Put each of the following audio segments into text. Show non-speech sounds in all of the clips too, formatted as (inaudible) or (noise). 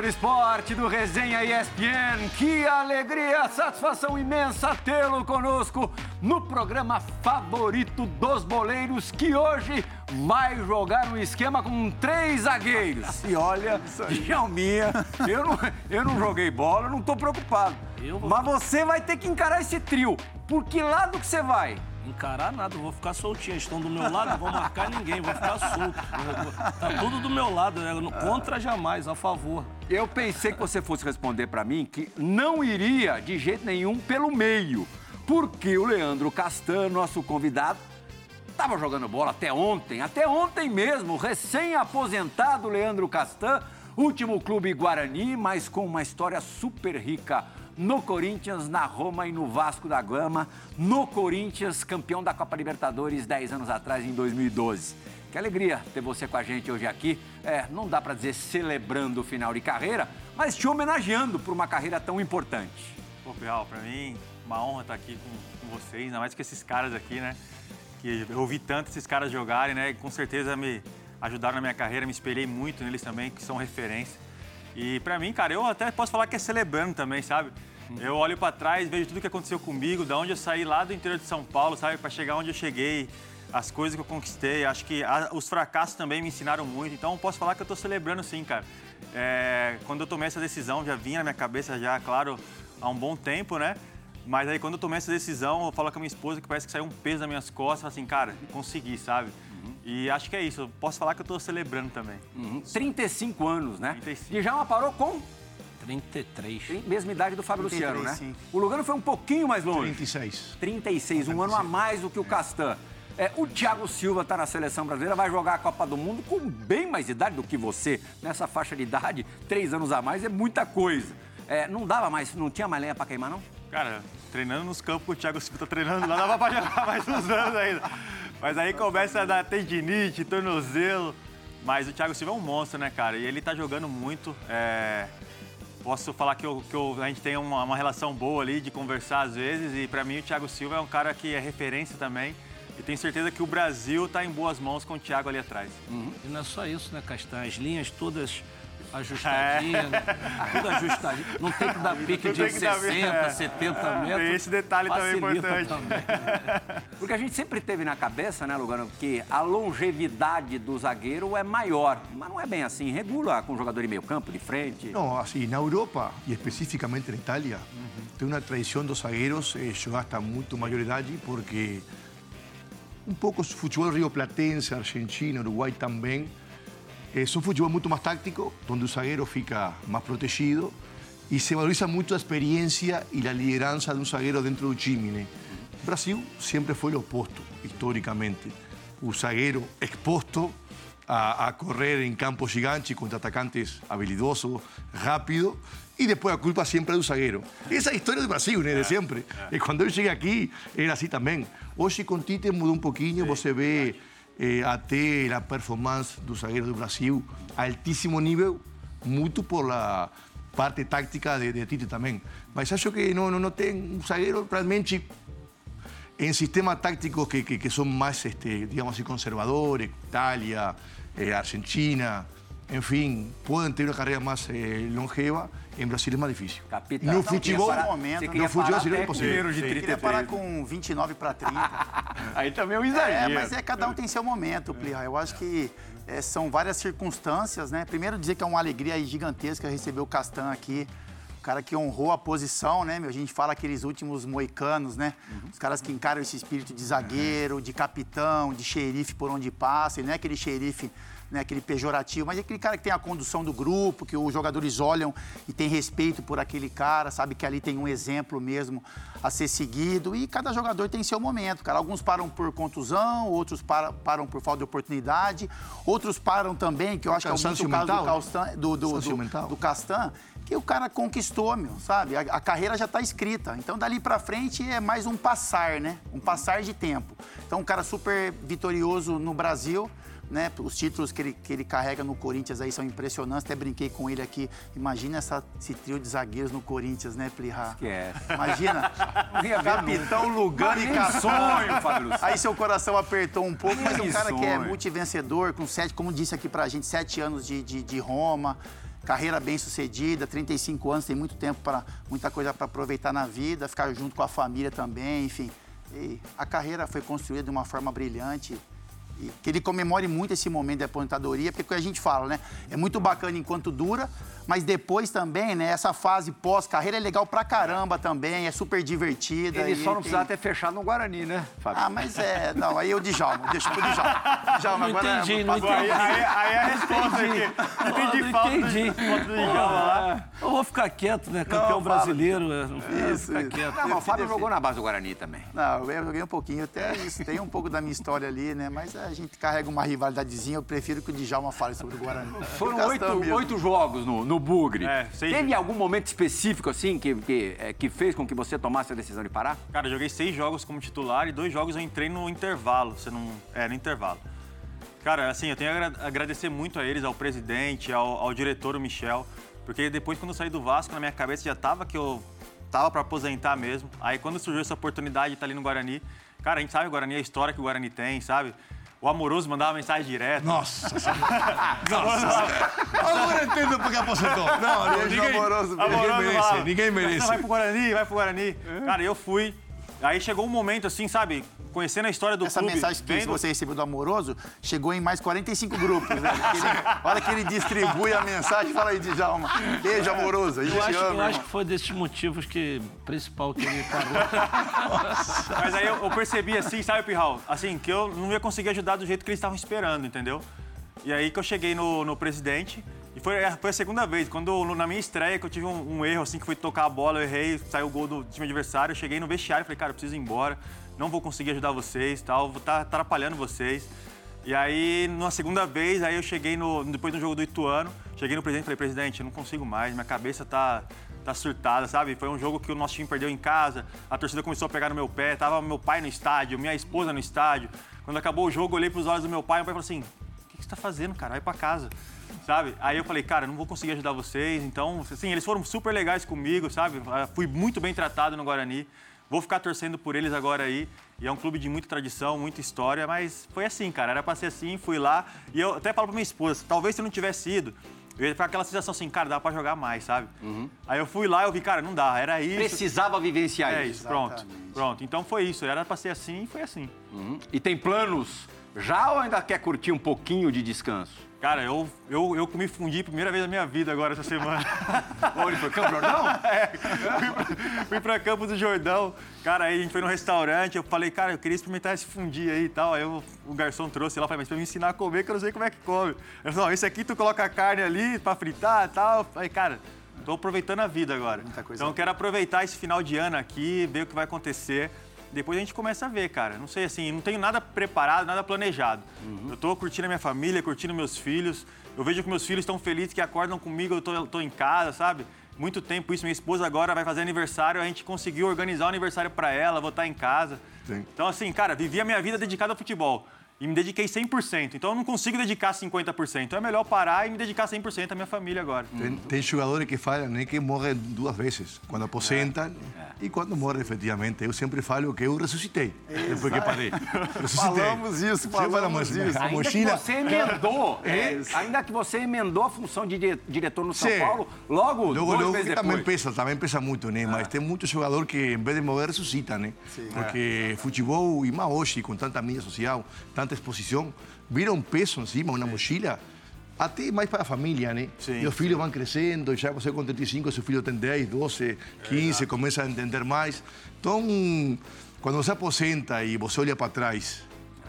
Do esporte do Resenha ESPN. Que alegria, satisfação imensa tê-lo conosco no programa favorito dos boleiros, que hoje vai jogar um esquema com três zagueiros. E olha, (laughs) Djalminha, eu não, eu não joguei bola, não tô preocupado. Mas você vai ter que encarar esse trio. Por que lado que você vai? Encarar nada, vou ficar soltinho. Eles estão do meu lado, não vou marcar ninguém, vou ficar solto. Tá tudo do meu lado, né? Contra jamais, a favor. Eu pensei que você fosse responder pra mim que não iria de jeito nenhum pelo meio, porque o Leandro Castan, nosso convidado, estava jogando bola até ontem, até ontem mesmo, recém-aposentado Leandro Castan, último clube Guarani, mas com uma história super rica no Corinthians, na Roma e no Vasco da Gama, no Corinthians, campeão da Copa Libertadores 10 anos atrás, em 2012. Que alegria ter você com a gente hoje aqui. É, não dá para dizer celebrando o final de carreira, mas te homenageando por uma carreira tão importante. Pô, Bial, pra mim, uma honra estar aqui com, com vocês, ainda mais com esses caras aqui, né? Que eu ouvi tanto esses caras jogarem, né? E com certeza me ajudaram na minha carreira, me espelhei muito neles também, que são referência. E pra mim, cara, eu até posso falar que é celebrando também, sabe? Eu olho pra trás, vejo tudo que aconteceu comigo, da onde eu saí lá do interior de São Paulo, sabe? Pra chegar onde eu cheguei, as coisas que eu conquistei. Acho que a- os fracassos também me ensinaram muito. Então, posso falar que eu tô celebrando sim, cara. É, quando eu tomei essa decisão, já vinha na minha cabeça já, claro, há um bom tempo, né? Mas aí quando eu tomei essa decisão, eu falo com a minha esposa que parece que saiu um peso das minhas costas, assim, cara, consegui, sabe? E acho que é isso, eu posso falar que eu tô celebrando também. Uhum. 35 anos, né? 35. Djalma parou com 33. Tem mesma idade do Fábio 33, Luciano, né? sim. O Lugano foi um pouquinho mais longe. 36. 36, um ano a mais do que o Castan. É, o Thiago Silva está na seleção brasileira, vai jogar a Copa do Mundo com bem mais idade do que você. Nessa faixa de idade, três anos a mais é muita coisa. É, não dava mais, não tinha mais lenha para queimar, não? Cara, treinando nos campos que o Thiago Silva tá treinando lá, dava pra jogar mais uns anos ainda. Mas aí começa a dar tendinite, tornozelo. Mas o Thiago Silva é um monstro, né, cara? E ele tá jogando muito. é, Posso falar que, eu- que eu- a gente tem uma, uma relação boa ali de conversar às vezes. E pra mim o Thiago Silva é um cara que é referência também. E tenho certeza que o Brasil tá em boas mãos com o Thiago ali atrás. E não é só isso, né, Castanha? As linhas todas ajustadinhas, tudo ajustadinho. Não tem que dar pique Não de tem que dar- 60, é. 70 metros. Tem esse detalhe também importante. também. Porque a gente sempre teve na cabeça, né, Lugano, que a longevidade do zagueiro é maior. Mas não é bem assim, regula com jogador de meio campo, de frente. No, así, en Europa y específicamente en Italia, tem una tradición dos zagueiros eh, llegar hasta muito mayor edad porque un poco su futebol rioplatense, argentino, Uruguay también, eh, son futebol muito más táctico, donde un zagueiro fica más protegido y se valoriza mucho la experiencia y la lideranza de un zagueiro dentro do time. né? Brasil sempre foi o oposto, historicamente. O zagueiro exposto a, a correr en campos gigantes contra atacantes habilidosos, rápido, y después a culpa siempre do zagueiro. Esa é a história do Brasil, né, de sempre. E quando eu cheguei aqui, era assim também. Hoje, com Tite, mudou um pouquinho, você vê eh, até a performance do zagueiro do Brasil, altíssimo nível, muito por la parte táctica de, de Tite também. Mas acho que não, não, não tem um zagueiro realmente en sistemas tácticos que, que- que son más, este, digamos conservadores, Italia, eh, Argentina, en fin, pueden tener una carrera más eh, longeva, en Brasil es más difícil. Capitão, no futebol, parar- momento, no futebol seria até impossível. de Eu queria 33. parar com 29 para 30. Aí também é um É, exagero. mas é cada um tem seu momento, Plihal. Eu acho que é, são várias circunstâncias, né? Primeiro dizer que é uma alegria gigantesca receber o Castan aqui. O cara que honrou a posição, né, meu? A gente fala aqueles últimos moicanos, né? Os caras que encaram esse espírito de zagueiro, de capitão, de xerife por onde passa. Ele não é aquele xerife, né, aquele pejorativo, mas é aquele cara que tem a condução do grupo, que os jogadores olham e tem respeito por aquele cara, sabe que ali tem um exemplo mesmo a ser seguido. E cada jogador tem seu momento, cara. Alguns param por contusão, outros param, param por falta de oportunidade, outros param também, que eu acho que é muito o caso do, Castan, do, do, do, do Castan, que o cara conquistou, meu, sabe? A, a carreira já está escrita. Então, dali para frente é mais um passar, né? Um passar de tempo. Então, um cara super vitorioso no Brasil, né? Os títulos que ele, que ele carrega no Corinthians aí são impressionantes. Até brinquei com ele aqui. Imagina essa, esse trio de zagueiros no Corinthians, né? Que é. Imagina. (laughs) Capitão Lugano e Caçonho. sonho, Fábio. Aí seu coração apertou um pouco, mas um cara que é sonho. multivencedor, com sete, como disse aqui pra gente, sete anos de, de, de Roma, carreira bem sucedida, 35 anos, tem muito tempo para muita coisa para aproveitar na vida, ficar junto com a família também, enfim. E a carreira foi construída de uma forma brilhante. E que ele comemore muito esse momento de aposentadoria, porque que a gente fala, né? É muito bacana enquanto dura, mas depois também, né? Essa fase pós-carreira é legal pra caramba também, é super divertida. Ele e só não tem- precisava ter fechado no Guarani, né, Fábio? ah, mas é. Não, aí eu Djalma, deixa pro Djalma. Djalma, Não agora. entendi, não entendi. Aí, aí é a resposta aqui. Entendi falta entendi. do Djalma lá. Eu vou ficar quieto, né? Campeão fala. brasileiro. é, Não vou Isso, ficar isso. quieto. Não, mas o Fábio jogou na base do Guarani também. Não, eu joguei um pouquinho, até isso. Tem um pouco da minha história ali, né? Mas a gente carrega uma rivalidadezinha. Eu prefiro que o Djalma fale sobre o Guarani. Foram oito, oito jogos no, no Bugre. É, seis- Teve algum momento específico, assim, que, que, é, que fez com que você tomasse a decisão de parar? Cara, eu joguei seis jogos como titular e dois jogos eu entrei no intervalo. Você não. É, no intervalo. Cara, assim, eu tenho a agra- agradecer muito a eles, ao presidente, ao, ao diretor, o Michel. Porque depois, quando eu saí do Vasco, na minha cabeça já tava que eu tava pra aposentar mesmo. Aí, quando surgiu essa oportunidade de estar ali no Guarani, cara, a gente sabe o Guarani, a história que o Guarani tem, sabe? O Amoroso mandava mensagem direto. Nossa (laughs) Senhora. Nossa. Agora entendo porque aposentou. Não, Beijo ninguém, amoroso, ninguém Amoroso merece, falava, ninguém Vai merece. pro Guarani, vai pro Guarani. Cara, eu fui. Aí chegou um momento assim, sabe? Conhecendo a história do Essa clube. mensagem que vendo- você recebeu do Amoroso chegou em mais 45 grupos, né? Porque ele- a hora que ele distribui a mensagem, fala aí, Djalma. Beijo, Amoroso. A gente Eu acho, ama. eu acho que foi desses motivos que principal que ele parou. Mas aí eu, eu percebi assim, sabe, Pirral? Assim, que eu não ia conseguir ajudar do jeito que eles estavam esperando, entendeu? E aí que eu cheguei no, no presidente. E foi, é, foi a segunda vez. Quando no- na minha estreia, que eu tive um, um erro, assim, que foi tocar a bola, eu errei, saiu o gol do time adversário. Eu cheguei no vestiário e falei, cara, eu preciso ir embora. Não vou conseguir ajudar vocês tal, vou estar atrapalhando vocês. E aí, na segunda vez, aí eu cheguei no. Depois do jogo do Ituano, cheguei no presidente e falei, presidente, eu não consigo mais, minha cabeça tá, tá surtada, sabe? Foi um jogo que o nosso time perdeu em casa, a torcida começou a pegar no meu pé, tava meu pai no estádio, minha esposa no estádio. Quando acabou o jogo, eu olhei pros olhos do meu pai, e meu pai falou assim: o que que você tá fazendo, cara? Vai pra casa. Sabe? Aí eu falei, cara, não vou conseguir ajudar vocês. Então, assim, eles foram super legais comigo, sabe? Ah, Fui muito bem tratado no Guarani. Vou ficar torcendo por eles agora aí. E é um clube de muita tradição, muita história, mas foi assim, cara. Era pra ser assim, fui lá. E eu até falo pra minha esposa, talvez se não tivesse ido, eu ia ficar aquela sensação assim, cara, dá pra jogar mais, sabe? Aí eu fui lá e eu vi, cara, não dá, era isso. Precisava vivenciar É isso. isso, pronto. Pronto. Então foi isso. Era pra ser assim e foi assim. Uhum. E tem planos já ou ainda quer curtir um pouquinho de descanso? Cara, eu, eu, eu me fundi primeira vez na minha vida agora essa semana. (laughs) Onde foi Campo Jordão? (laughs) Fui pra Campos do Jordão. Cara, aí a gente foi num restaurante, eu falei, cara, eu queria experimentar esse fundi aí e tal. Aí eu- o garçom trouxe lá, falei, mas pra me ensinar a comer, que eu não sei como é que come. Ele falou, não, esse aqui tu coloca a carne ali pra fritar e tal. Falei, cara, tô aproveitando a vida agora. coisa Então eu quero aproveitar esse final de ano aqui, ver o que vai acontecer. Depois a gente começa a ver, cara. Não sei assim, não tenho nada preparado, nada planejado. Eu tô curtindo a minha família, curtindo meus filhos. Eu vejo que meus filhos estão felizes, que acordam comigo, eu tô, tô em casa, sabe? Muito tempo isso. Minha esposa agora vai fazer aniversário, a gente conseguiu organizar o aniversário para ela, vou estar em casa. Sim. Então, assim, cara, vivi a minha vida dedicada ao futebol. E me dediquei 100%. Então, eu não consigo dedicar 50%. Então, é melhor parar e me dedicar 100% à minha família agora. Tem, tem jogadores que falam né, que morrem duas vezes, quando aposentam e quando morrem efetivamente. Eu sempre falo que eu ressuscitei, depois que parei. Ressuscitei. Falamos isso, falamos falamos isso. A Ainda que mochila, você emendou, É. ainda que você emendou a função de dire- diretor no São Sim. Paulo, logo, Logo, logo que também pesa, também pesa muito, né? Mas tem muito jogador que, em vez de morrer, ressuscita, né? Porque futebol, e mais hoje, com tanta mídia social, tanta exposição, vira um peso em cima, uma mochila, até mais para a família, né? Sim, e os filhos vão crescendo, já você com 35, seu filho tem 10, 12, 15, começa a entender mais. Então, quando você aposenta e você olha para trás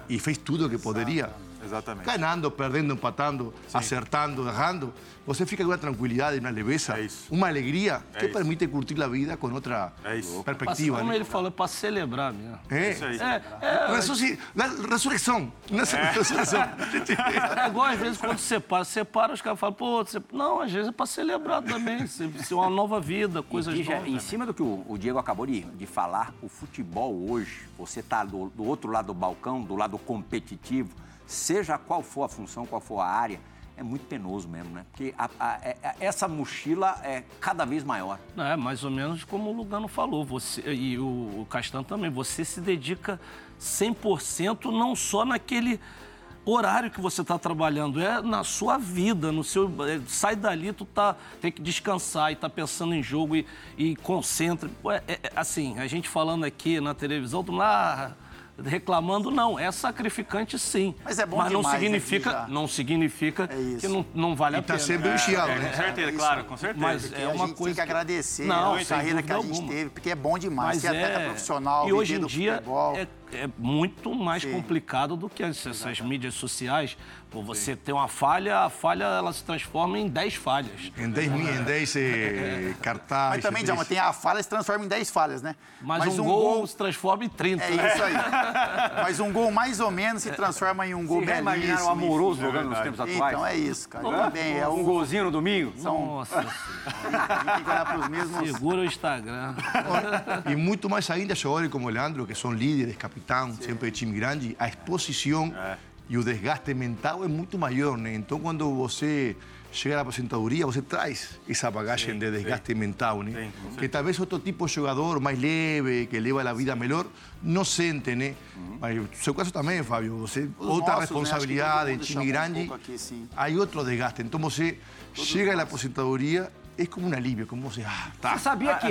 e fez tudo o que poderia, Exatamente. ganhando, perdendo, empatando, acertando, errando, você fica com uma tranquilidade, uma leveza, É isso. uma alegria que É isso. permite curtir a vida com outra É isso. perspectiva. Como né? ele falou, é pra celebrar mesmo. É. Isso aí. É, é, Ressurreição. Nessa (laughs) ressurreição. é igual às vezes quando separa, separa, os caras falam, pô, você... não, às vezes é pra celebrar também, (laughs) se, se uma nova vida, coisas E, novas. em cima do que o, o Diego acabou de, de falar, o futebol hoje, você está do, do outro lado do balcão, do lado competitivo, seja qual for a função, qual for a área, é muito penoso mesmo, né? Porque a- a- é- é- essa mochila é cada vez maior. É, mais ou menos como o Lugano falou, você e o, o Castan também, você se dedica 100% não só naquele horário que você está trabalhando, é na sua vida, no seu é, sai dali, tu tá tem que descansar e tá pensando em jogo e, e concentra. É- é- assim, a gente falando aqui na televisão, tu lá reclamando não, é sacrificante sim. Mas é bom não demais, né, significa, não significa É que não, não vale E a está pena. sempre vigiado, É, né? com certeza, claro, com certeza. Mas é a uma gente coisa tem que agradecer Não, a carreira que a gente alguma. teve, porque é bom demais. Mas Ser atleta é... profissional, E hoje em dia é, é muito mais Sim. complicado do que as- essas mídias sociais. Pô, você tem uma falha, a falha ela se transforma em 10 falhas. Em 10 mil, em 10 eh, cartazes. Mas também, Djalma, 10 tem a falha se transforma em 10 falhas, né? Mas, um, gol, se transforma em 30. É isso aí. Mas um gol mais ou menos se transforma em um gol belíssimo. imaginaram o amoroso jogando nos tempos atuais? Então é isso, cara. Também é Um o... golzinho no domingo? Nossa, A (laughs) gente tem que olhar para os mesmos... segura o Instagram. (laughs) E muito mais ainda jogadores como o Leandro, que são líderes, capitão, sempre de time grande, a exposição e o desgaste mental é muito maior, né? Então, quando você chega na aposentadoria, você traz essa bagagem de desgaste mental, né? Sim, que talvez outro tipo de jogador mais leve, que leva a vida melhor, não sente, né? Mas no seu caso também, Fábio, você Os outra nossos, né? Responsabilidade time um grande, aqui, aí outro desgaste. Então, você chega na aposentadoria, é como um alívio, como você, ah, tá. Você sabia que...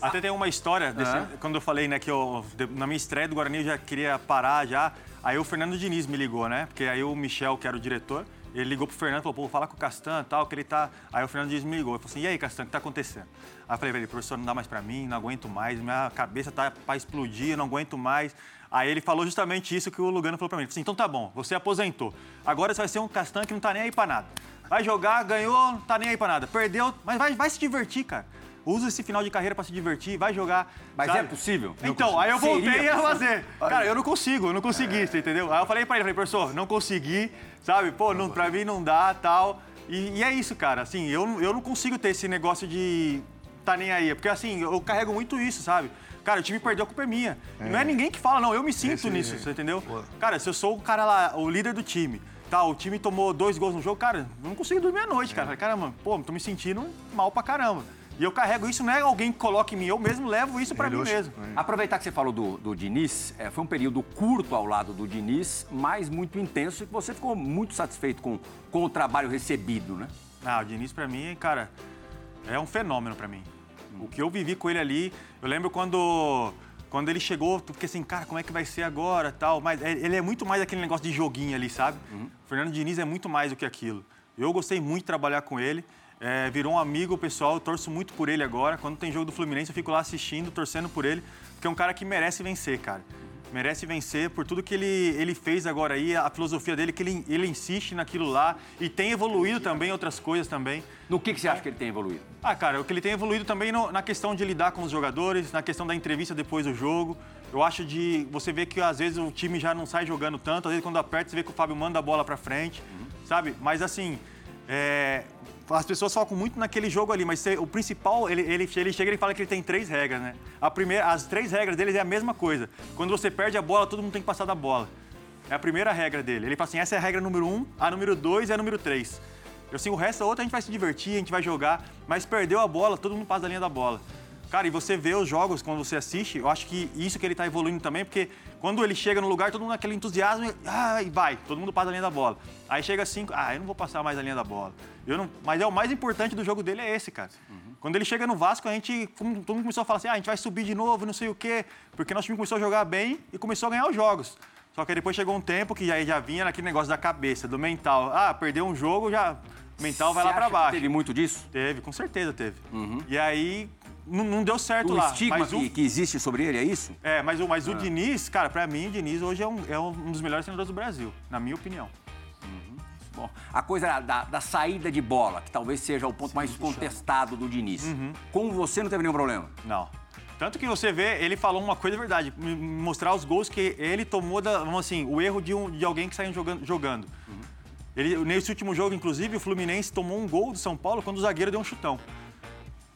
Até tem uma história, desse- quando eu falei, né, que eu, na minha estreia do Guarani eu já queria parar já. Aí o Fernando Diniz me ligou, né? Porque aí o Michel, que era o diretor, ele ligou pro Fernando e falou, pô, fala com o Castan e tal, que ele tá. Aí o Fernando Diniz me ligou. Ele falou assim, e aí, Castan, o que tá acontecendo? Aí eu falei ele, professor, não dá mais pra mim, não aguento mais, minha cabeça tá pra explodir, eu não aguento mais. Aí ele falou justamente isso que o Lugano falou pra mim. Ele falou assim, então tá bom, você aposentou. Agora você vai ser um Castan que não tá nem aí pra nada. Vai jogar, ganhou, não tá nem aí pra nada. Perdeu, mas vai, vai se divertir, cara. Usa esse final de carreira pra se divertir, vai jogar. Mas sabe? é possível? Então, consigo. aí eu voltei Seria a fazer. Cara, eu não consigo, eu não consegui, você entendeu? Aí eu falei pra ele, falei, professor, não consegui, sabe? Pô, não, pra mim não dá, tal. E, e é isso, cara, assim, eu, eu não consigo ter esse negócio de tá nem aí. Porque, assim, eu carrego muito isso, sabe? Cara, o time perdeu, a culpa é minha. Não é ninguém que fala, não, eu me sinto Esse- nisso, você entendeu? Cara, se eu sou o cara lá, o líder do time, tá, o time tomou dois gols no jogo, cara, eu não consigo dormir à noite, cara. Falei, Caramba, pô, tô me sentindo mal pra caramba. E eu carrego isso, não é alguém que coloca em mim, eu mesmo levo isso pra É mim mesmo. Aproveitar que você falou do, do Diniz, é, foi um período curto ao lado do Diniz, mas muito intenso e que você ficou muito satisfeito com, com o trabalho recebido, né? Ah, o Diniz pra mim, cara, é um fenômeno pra mim. O que eu vivi com ele ali, eu lembro quando quando ele chegou, eu fiquei assim, cara, como é que vai ser agora, tal, mas é- ele é muito mais aquele negócio de joguinho ali, sabe? O Fernando Diniz é muito mais do que aquilo. Eu gostei muito de trabalhar com ele. é, virou um amigo pessoal, eu torço muito por ele agora. Quando tem jogo do Fluminense, eu fico lá assistindo, torcendo por ele, porque é um cara que merece vencer, cara. Merece vencer por tudo que ele, ele fez agora aí, a filosofia dele, que ele, ele insiste naquilo lá e tem evoluído também outras coisas também. No que, que você acha que ele tem evoluído? Ah, cara, o que ele tem evoluído também no- na questão de lidar com os jogadores, na questão da entrevista depois do jogo. Eu acho de você vê que às vezes o time já não sai jogando tanto, às vezes quando aperta você vê que o Fábio manda a bola pra frente, sabe? Mas assim, é, as pessoas focam muito naquele jogo ali, mas o principal, ele, ele, ele chega e fala que ele tem três regras, né? A primeira, as três regras dele é a mesma coisa. Quando você perde a bola, todo mundo tem que passar da bola. É a primeira regra dele. Ele fala assim, essa é a regra número um, a número dois e a número três. Eu assim, o resto a outra a gente vai se divertir, a gente vai jogar, mas perdeu a bola, todo mundo passa da linha da bola. Cara, e você vê os jogos quando você assiste, eu acho que isso que ele tá evoluindo também, porque quando ele chega no lugar, todo mundo naquele entusiasmo, ah, e vai, todo mundo passa da linha da bola. Aí chega cinco, ah, eu não vou passar mais a linha da bola. Eu não, mas é o mais importante do jogo dele é esse, cara. Quando ele chega no Vasco, a gente, todo mundo começou a falar assim, ah, a gente vai subir de novo, não sei o quê, porque nosso time começou a jogar bem e começou a ganhar os jogos. Só que aí depois chegou um tempo que aí já vinha naquele negócio da cabeça, do mental. Ah, perdeu um jogo, já o mental vai Você lá que baixo. Teve muito disso? Teve, com certeza teve. E aí não, não deu certo O lá. estigma mas que, o, que existe sobre ele é isso? é, mas o, mas o Diniz, cara, pra mim, o Diniz hoje é um, é um dos melhores treinadores do Brasil, na minha opinião. Bom, a coisa da, da saída de bola, que talvez seja o ponto mais contestado do Diniz. Uhum. Com você não teve nenhum problema? Não. Tanto que você vê, ele falou uma coisa verdade, mostrar os gols que ele tomou, da, vamos assim, o erro de, um, de alguém que saiu jogando. jogando. Ele, nesse último jogo, inclusive, o Fluminense tomou um gol do São Paulo quando o zagueiro deu um chutão.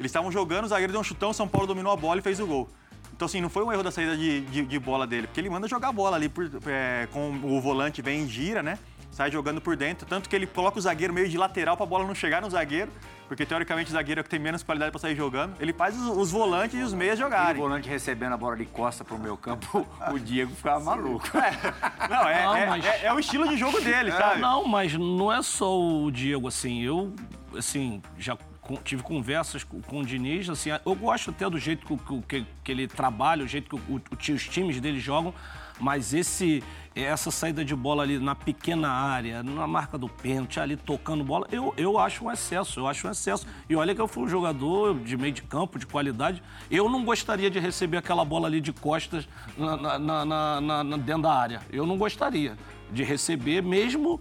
Eles estavam jogando, o zagueiro deu um chutão, o São Paulo dominou a bola e fez o gol. Então, assim, não foi um erro da saída de, de, de bola dele, porque ele manda jogar a bola ali por, é, com o volante, vem em gira, né? Sai jogando por dentro. Tanto que ele coloca o zagueiro meio de lateral para a bola não chegar no zagueiro, porque teoricamente o zagueiro é o que tem menos qualidade para sair jogando. Ele faz os, os volantes e os meias E o jogarem. volante recebendo a bola de costa pro meu campo, o Diego ficava maluco. (laughs) Não, é, Não, é- mas- é- é o estilo de jogo dele, sabe? Não, mas não é só o Diego, assim. Eu, assim, já tive conversas com, com o Diniz, assim, eu gosto até do jeito que, que, que ele trabalha, o jeito que o- o- os times dele jogam, mas esse, essa saída de bola ali na pequena área, na marca do pênalti, ali tocando bola, eu, eu acho um excesso, eu acho um excesso. E olha que eu fui um jogador de meio de campo, de qualidade, eu não gostaria de receber aquela bola ali de costas na- na- na- na- dentro da área. Eu não gostaria de receber, mesmo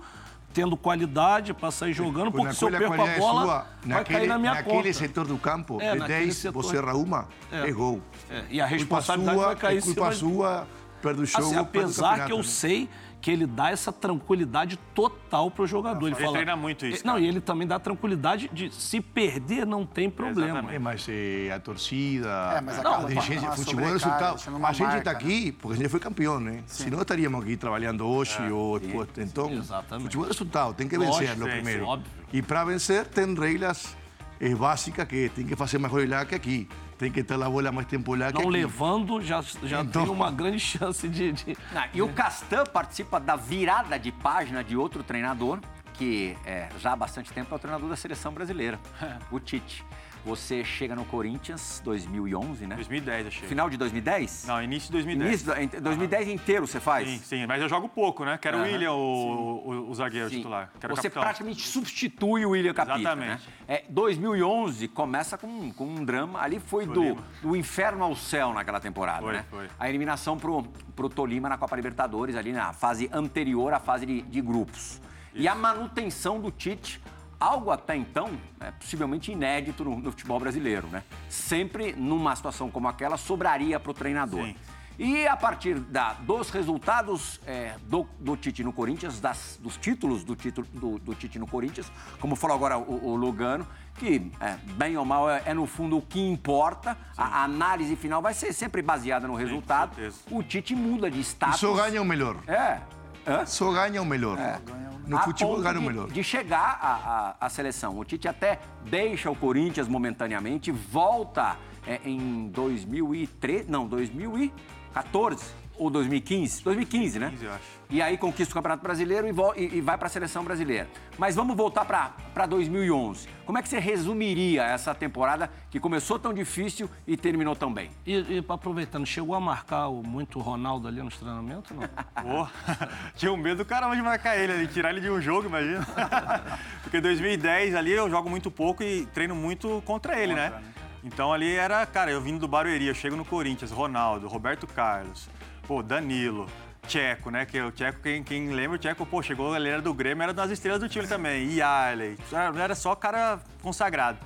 tendo qualidade para sair jogando, porque se eu perco a qualidade bola, sua, vai cair na minha naquele conta. setor do campo, É, de naquele 10, setor. você arruma, É. é gol. É, e a Culpa responsabilidade sua, vai cair é em culpa cima de- sua, perde o jogo, Assim, perde o apesar que eu né? sei que ele dá essa tranquilidade total pro jogador. Ele, Ele fala, treina muito isso, Não, cara. e ele também dá tranquilidade de se perder não tem problema. É, mas eh, a torcida, É, mas a dirigência, uma futebol é resultado. A gente está né? aqui porque a gente foi campeão, né? Senão estaríamos aqui trabalhando hoje ou depois. Então, Exatamente. futebol é resultado, tem que Lógico, vencer no sim, primeiro. sim, óbvio. E para vencer tem regras eh, básicas que tem que fazer mais lá que aqui. Tem que ter a bola mais tempo lá que Não levando, já, já Então- tem uma grande chance de. de- Não, e o Castan participa da virada de página de outro treinador, que é, já há bastante tempo é o treinador da seleção brasileira, (laughs) o Tite. Você chega no Corinthians 2011, né? 2010, achei. Final de 2010? Não, início de 2010. Início, do- em 2010 inteiro você faz? Sim, sim, mas eu jogo pouco, né? Quero o. William, o, o, o zagueiro Sim. titular. Quero Você capitão. praticamente substitui o William Capita, Exatamente. né? É, 2011 começa com, com um drama. Ali foi do, do inferno ao céu naquela temporada, Foi, né? foi. A eliminação pro, pro Tolima na Copa Libertadores, ali na fase anterior à fase de, de grupos. E a manutenção do Tite, algo até então, né, possivelmente inédito no, no futebol brasileiro, né? Sempre numa situação como aquela, sobraria pro treinador. Sim. E a partir da- dos resultados é, do, do Tite no Corinthians, das- dos títulos do, título, do, do Tite no Corinthians, como falou agora o, o Lugano, que é, bem ou mal é, é, no fundo o que importa, a, a análise final vai ser sempre baseada no resultado. certeza. o Tite muda de status. só ganha o melhor. É. Hã? Só ganha o melhor. No a futebol ganha o de- melhor. De chegar à, à- à seleção. O Tite até deixa o Corinthians momentaneamente, volta é, em 2003, não, 2014 ou 2015, 2015, né? 2015, eu acho. E aí conquista o Campeonato Brasileiro e, e- e vai para a seleção brasileira. Mas vamos voltar para 2011. Como é que você resumiria essa temporada que começou tão difícil e terminou tão bem? E, e aproveitando, chegou a marcar o- muito o Ronaldo ali nos treinamentos? Não? (laughs) Pô, tinha um medo do caramba de marcar ele ali, tirar ele de um jogo, imagina. (laughs) Porque 2010 ali eu jogo muito pouco e treino muito contra ele, né? Então ali era, cara, eu vindo do Barueri, eu chego no Corinthians, Ronaldo, Roberto Carlos, pô, Danilo, Tcheco, né? Que o Tcheco, quem, quem lembra, o Tcheco, pô, chegou, ele era do Grêmio, era das estrelas do time também. E Arley, era era só cara consagrado.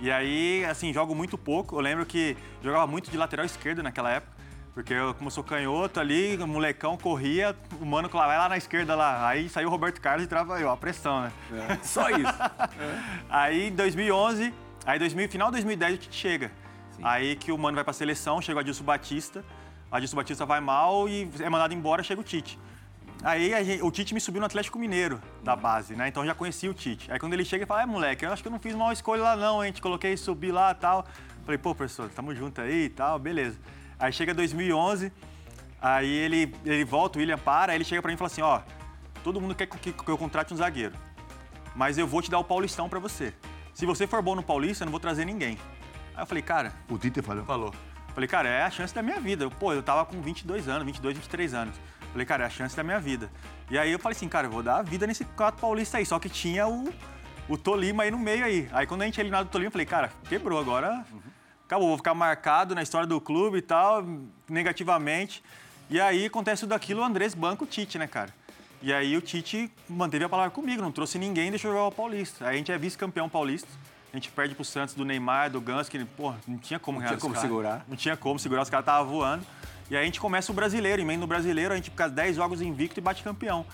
E aí, assim, jogo muito pouco. Eu lembro que jogava muito de lateral esquerdo naquela época. Porque eu, como eu sou canhoto ali, o molecão corria, o mano lá, vai lá na esquerda lá. Aí saiu o Roberto Carlos e trava eu, a pressão, né? (laughs) Só isso. Aí em 2011, aí 2000, final de 2010 o Tite chega. Aí que o mano vai pra seleção, chega o Adilson Batista. Adilson Batista vai mal e é mandado embora, chega o Tite. Aí gente- o Tite me subiu no Atlético Mineiro da base, né? Então eu já conhecia o Tite. Aí quando ele chega, ele fala: É, moleque, eu acho que eu não fiz mal escolha lá não, hein? Te coloquei subir lá e tal. Falei: Pô, professor, tamo junto aí e tal, beleza. Aí chega 2011, aí ele, ele volta, o William para, aí ele chega pra mim e fala assim: Ó, todo mundo quer que, que eu contrate um zagueiro mas eu vou te dar o Paulistão pra você. Se você for bom no Paulista, eu não vou trazer ninguém. Aí eu falei, cara, O Tite falou. falou. Falei, cara, é a chance da minha vida. Pô, eu tava com 22 anos, 22, 23 anos. Falei, cara, é a chance da minha vida. E aí eu falei assim, cara, eu vou dar a vida nesse quatro paulista aí. Só que tinha o, o Tolima aí no meio aí. Aí quando a gente eliminado do Tolima, eu falei, cara, quebrou agora. Acabou, vou ficar marcado na história do clube e tal, negativamente. E aí acontece tudo aquilo, o Andrés banca o Tite, né, cara? E aí o Tite manteve a palavra comigo, não trouxe ninguém, deixou jogar o Paulista. Aí a gente é vice-campeão paulista. A gente perde pro Santos do Neymar, do Gans, que, pô, não tinha como tinha ganhar dos como caras. segurar. Não tinha como segurar, os caras estavam voando. E aí a gente começa o brasileiro, emenda no brasileiro, a gente fica 10 jogos invicto e bate campeão.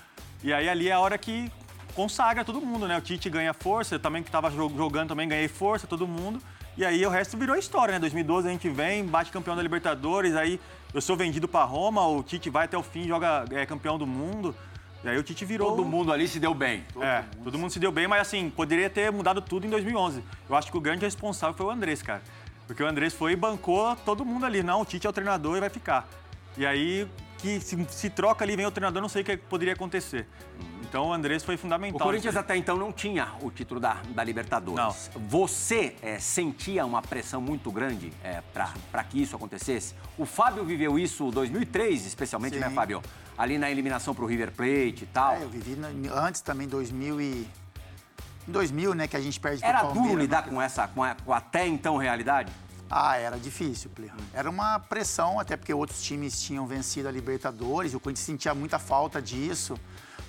E aí ali é a hora que consagra todo mundo, né? O Tite ganha força, eu também que estava jogando também ganhei força, todo mundo. E aí o resto virou história, né? 2012 a gente vem, bate campeão da Libertadores, aí eu sou vendido para Roma, o Tite vai até o fim, joga é, campeão do mundo. E aí o Tite virou. Todo mundo ali se deu bem. Todo é, mundo. todo mundo se deu bem, mas assim, poderia ter mudado tudo em 2011. Eu acho que o grande responsável foi o Andrés, cara. Porque o Andrés foi e bancou todo mundo ali. Não, o Tite é o treinador e vai ficar. E aí, que se, se troca ali, vem o treinador, não sei o que poderia acontecer. Então o Andrés foi fundamental. O Corinthians até então não tinha o título da, da Libertadores. Não. Você é, sentia uma pressão muito grande é, para que isso acontecesse? O Fábio viveu isso em 2003, especialmente, né, Sim. né, Fábio? Ali na eliminação para o River Plate e tal. É, eu vivi antes também, 2000 e... Em 2000, né, que a gente perde Era duro lidar com essa, com, a, com até então realidade? Ah, era difícil, Plirra. Era uma pressão, até porque outros times tinham vencido a Libertadores, o Corinthians sentia muita falta disso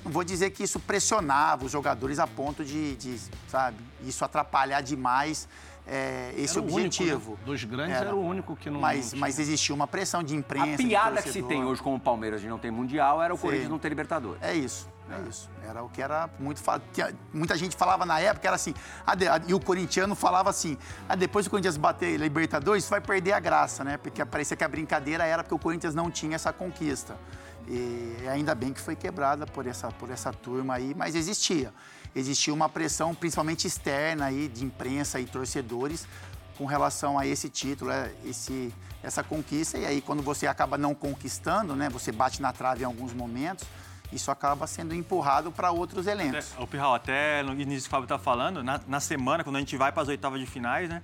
não vou dizer que isso pressionava os jogadores a ponto de, de sabe, isso atrapalhar demais é, esse era objetivo. Único, né? Dos grandes era, era, o único que não. Mas, mas existia uma pressão de imprensa. A piada que se tem hoje com o Palmeiras de não ter Mundial era o Sim. Corinthians não ter Libertadores. É isso. É. é isso. Era o que era muito. Muita gente falava na época, era assim. e o corintiano falava assim: ah, depois que o Corinthians bater Libertadores, vai perder a graça, né? Porque parecia que a brincadeira era porque o Corinthians não tinha essa conquista. E ainda bem que foi quebrada por essa, por essa turma aí, mas existia. Existia uma pressão, principalmente externa aí, de imprensa e torcedores, com relação a esse título, é, esse, essa conquista. E aí, quando você acaba não conquistando, né, você bate na trave em alguns momentos, isso acaba sendo empurrado para outros elencos. o Pirral, até no início que o Fábio está falando, na, na semana, quando a gente vai para as oitavas de finais, né?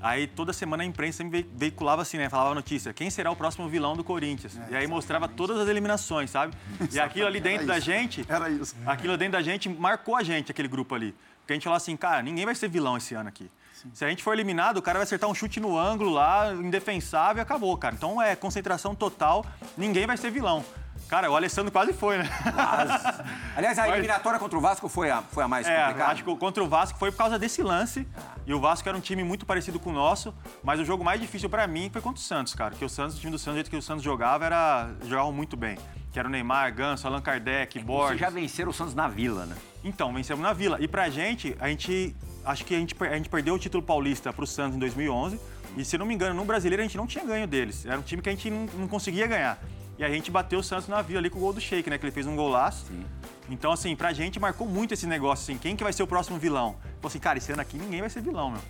Aí toda semana a imprensa me veiculava assim, né? Falava a notícia, quem será o próximo vilão do Corinthians? É, e aí mostrava todas as eliminações, sabe? E aquilo ali dentro da gente. Era isso. Aquilo dentro da gente marcou a gente, aquele grupo ali. Porque a gente falava assim, cara, ninguém vai ser vilão esse ano aqui. Sim. Se a gente for eliminado, o cara vai acertar um chute no ângulo lá, indefensável e acabou, cara. Então é concentração total, ninguém vai ser vilão. Cara, o Alessandro quase foi, né? Quase. (laughs) Aliás, a eliminatória contra o Vasco foi a, foi a mais é, complicada? acho que contra o Vasco foi por causa desse lance. E o Vasco era um time muito parecido com o nosso, mas o jogo mais difícil para mim foi contra o Santos, cara. Porque o Santos, o time do Santos, do jeito que o Santos jogava, era jogavam muito bem. Que era o Neymar, Ganso, Allan Kardec, é Borges. Vocês já venceram o Santos na Vila, né? Então, vencemos na Vila. E pra gente, a gente... Acho que a gente, a gente perdeu o título paulista pro Santos em 2011. E se não me engano, no Brasileiro a gente não tinha ganho deles. Era um time que a gente não, não conseguia ganhar. E a gente bateu o Santos na vila ali com o gol do Sheik, né? Que ele fez um golaço. Sim. Então, assim, pra gente marcou muito esse negócio, assim, quem que vai ser o próximo vilão? Falei assim, cara, esse ano aqui ninguém vai ser vilão, meu.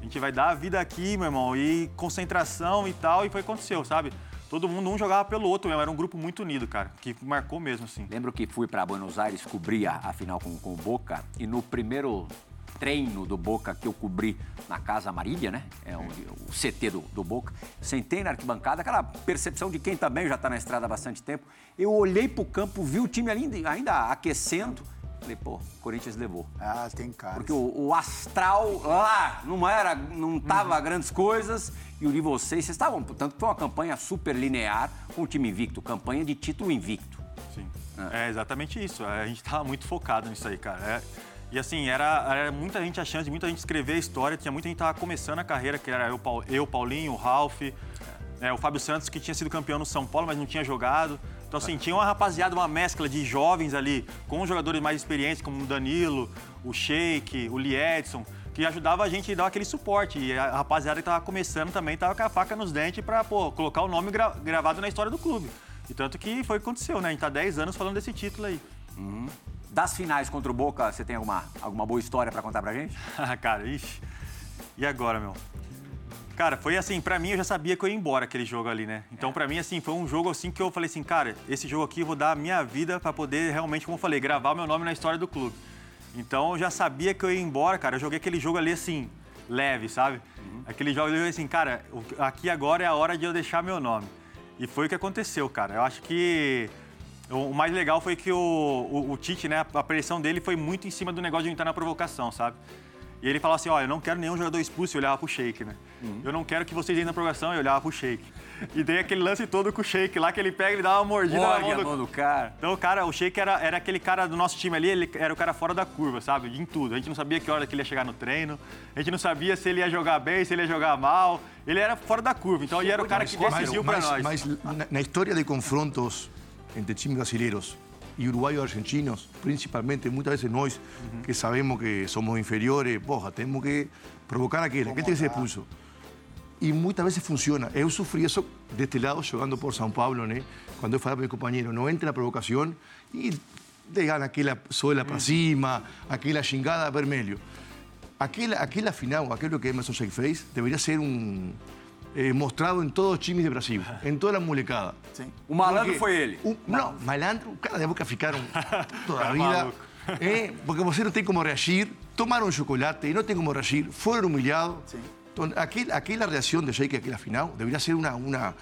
A gente vai dar a vida aqui, meu irmão, e concentração e tal, e foi o que aconteceu, sabe? Todo mundo um jogava pelo outro mesmo, era um grupo muito unido, cara, que marcou mesmo, assim. Lembro que fui para Buenos Aires cobrir a, a final com, com o Boca, e no primeiro treino do Boca que eu cobri na Casa Marília, né? É o, o CT do, do, Boca. Sentei na arquibancada, aquela percepção de quem também já está na estrada há bastante tempo. Eu olhei para o campo, vi o time ali ainda aquecendo. Falei, pô, Corinthians levou. Ah, tem cara. Porque o, o, astral lá não era, não tava uhum. grandes coisas. E o de vocês, vocês estavam, tanto que foi uma campanha super linear com o time invicto, campanha de título invicto. Sim. É, é exatamente isso. A gente tava muito focado nisso aí, cara. É, e assim, era, era muita gente achando, muita gente escrever a história, tinha muita gente que tava começando a carreira, que era eu, eu Paulinho, o Ralph, é, o Fábio Santos, que tinha sido campeão no São Paulo, mas não tinha jogado. Então, assim, tinha uma rapaziada, uma mescla de jovens ali, com jogadores mais experientes, como o Danilo, o Sheik, o Lee Edson, que ajudava a gente a dar aquele suporte. E a rapaziada que tava começando também tava com a faca nos dentes para colocar o nome gra gravado na história do clube. E tanto que foi o que aconteceu, né? A gente tá 10 anos falando desse título aí. Uhum. Das finais contra o Boca, você tem alguma, alguma boa história para contar pra gente? (laughs) cara, ixi. E agora, meu? Cara, foi assim, para mim eu já sabia que eu ia embora aquele jogo ali, né? Então, para mim, assim, foi um jogo assim que eu falei assim, cara, esse jogo aqui eu vou dar a minha vida para poder realmente, como eu falei, gravar meu nome na história do clube. Então, eu já sabia que eu ia embora, cara. Eu joguei aquele jogo ali assim, leve, sabe? Uhum. Aquele jogo ali assim, cara, aqui agora é a hora de eu deixar meu nome. E foi o que aconteceu, cara. Eu acho que o mais legal foi que o, o, o, Tite, né, a pressão dele foi muito em cima do negócio de entrar na provocação, sabe? E ele falava assim, ó, eu não quero nenhum jogador expulso e olhava pro Sheik, né? Uhum. Eu não quero que vocês entrem na provocação e olhava pro Sheik. E tem aquele lance todo com o Sheik lá, que ele pega e dá uma mordida na mão do... mão do... cara. Então, o cara, o Sheik era, era aquele cara do nosso time ali, ele era o cara fora da curva, sabe? Em tudo. A gente não sabia que hora que ele ia chegar no treino, a gente não sabia se ele ia jogar bem, se ele ia jogar mal. Ele era fora da curva, então ele era o cara que decidiu para nós. Mas na história de confrontos entre times brasileiros y uruguayos argentinos, principalmente, muchas veces nós, que sabemos que somos inferiores, porra, tenemos que provocar aquele, aquele tem que ser expulso. E muitas vezes funciona. Eu sofri isso deste lado, jogando por São Paulo, né? Quando eu falava para meu companheiro, não entra na provocação e te gana aquela sola para cima, aquela xingada vermelho. Aquela, aquela final, aquilo que Emerson Sheik fez, deveria ser um, eh, mostrado em todos os times de Brasil, em toda a molecada. Sim. O malandro Porque foi ele. o- não, malandro, cara de boca ficaram toda a vida. eh, porque você não tem como reagir, tomaram chocolate e não tem como reagir, foram humilhados. Sim. Então, aquel- aquela reação de Sheik aquela final deveria ser uma, uma,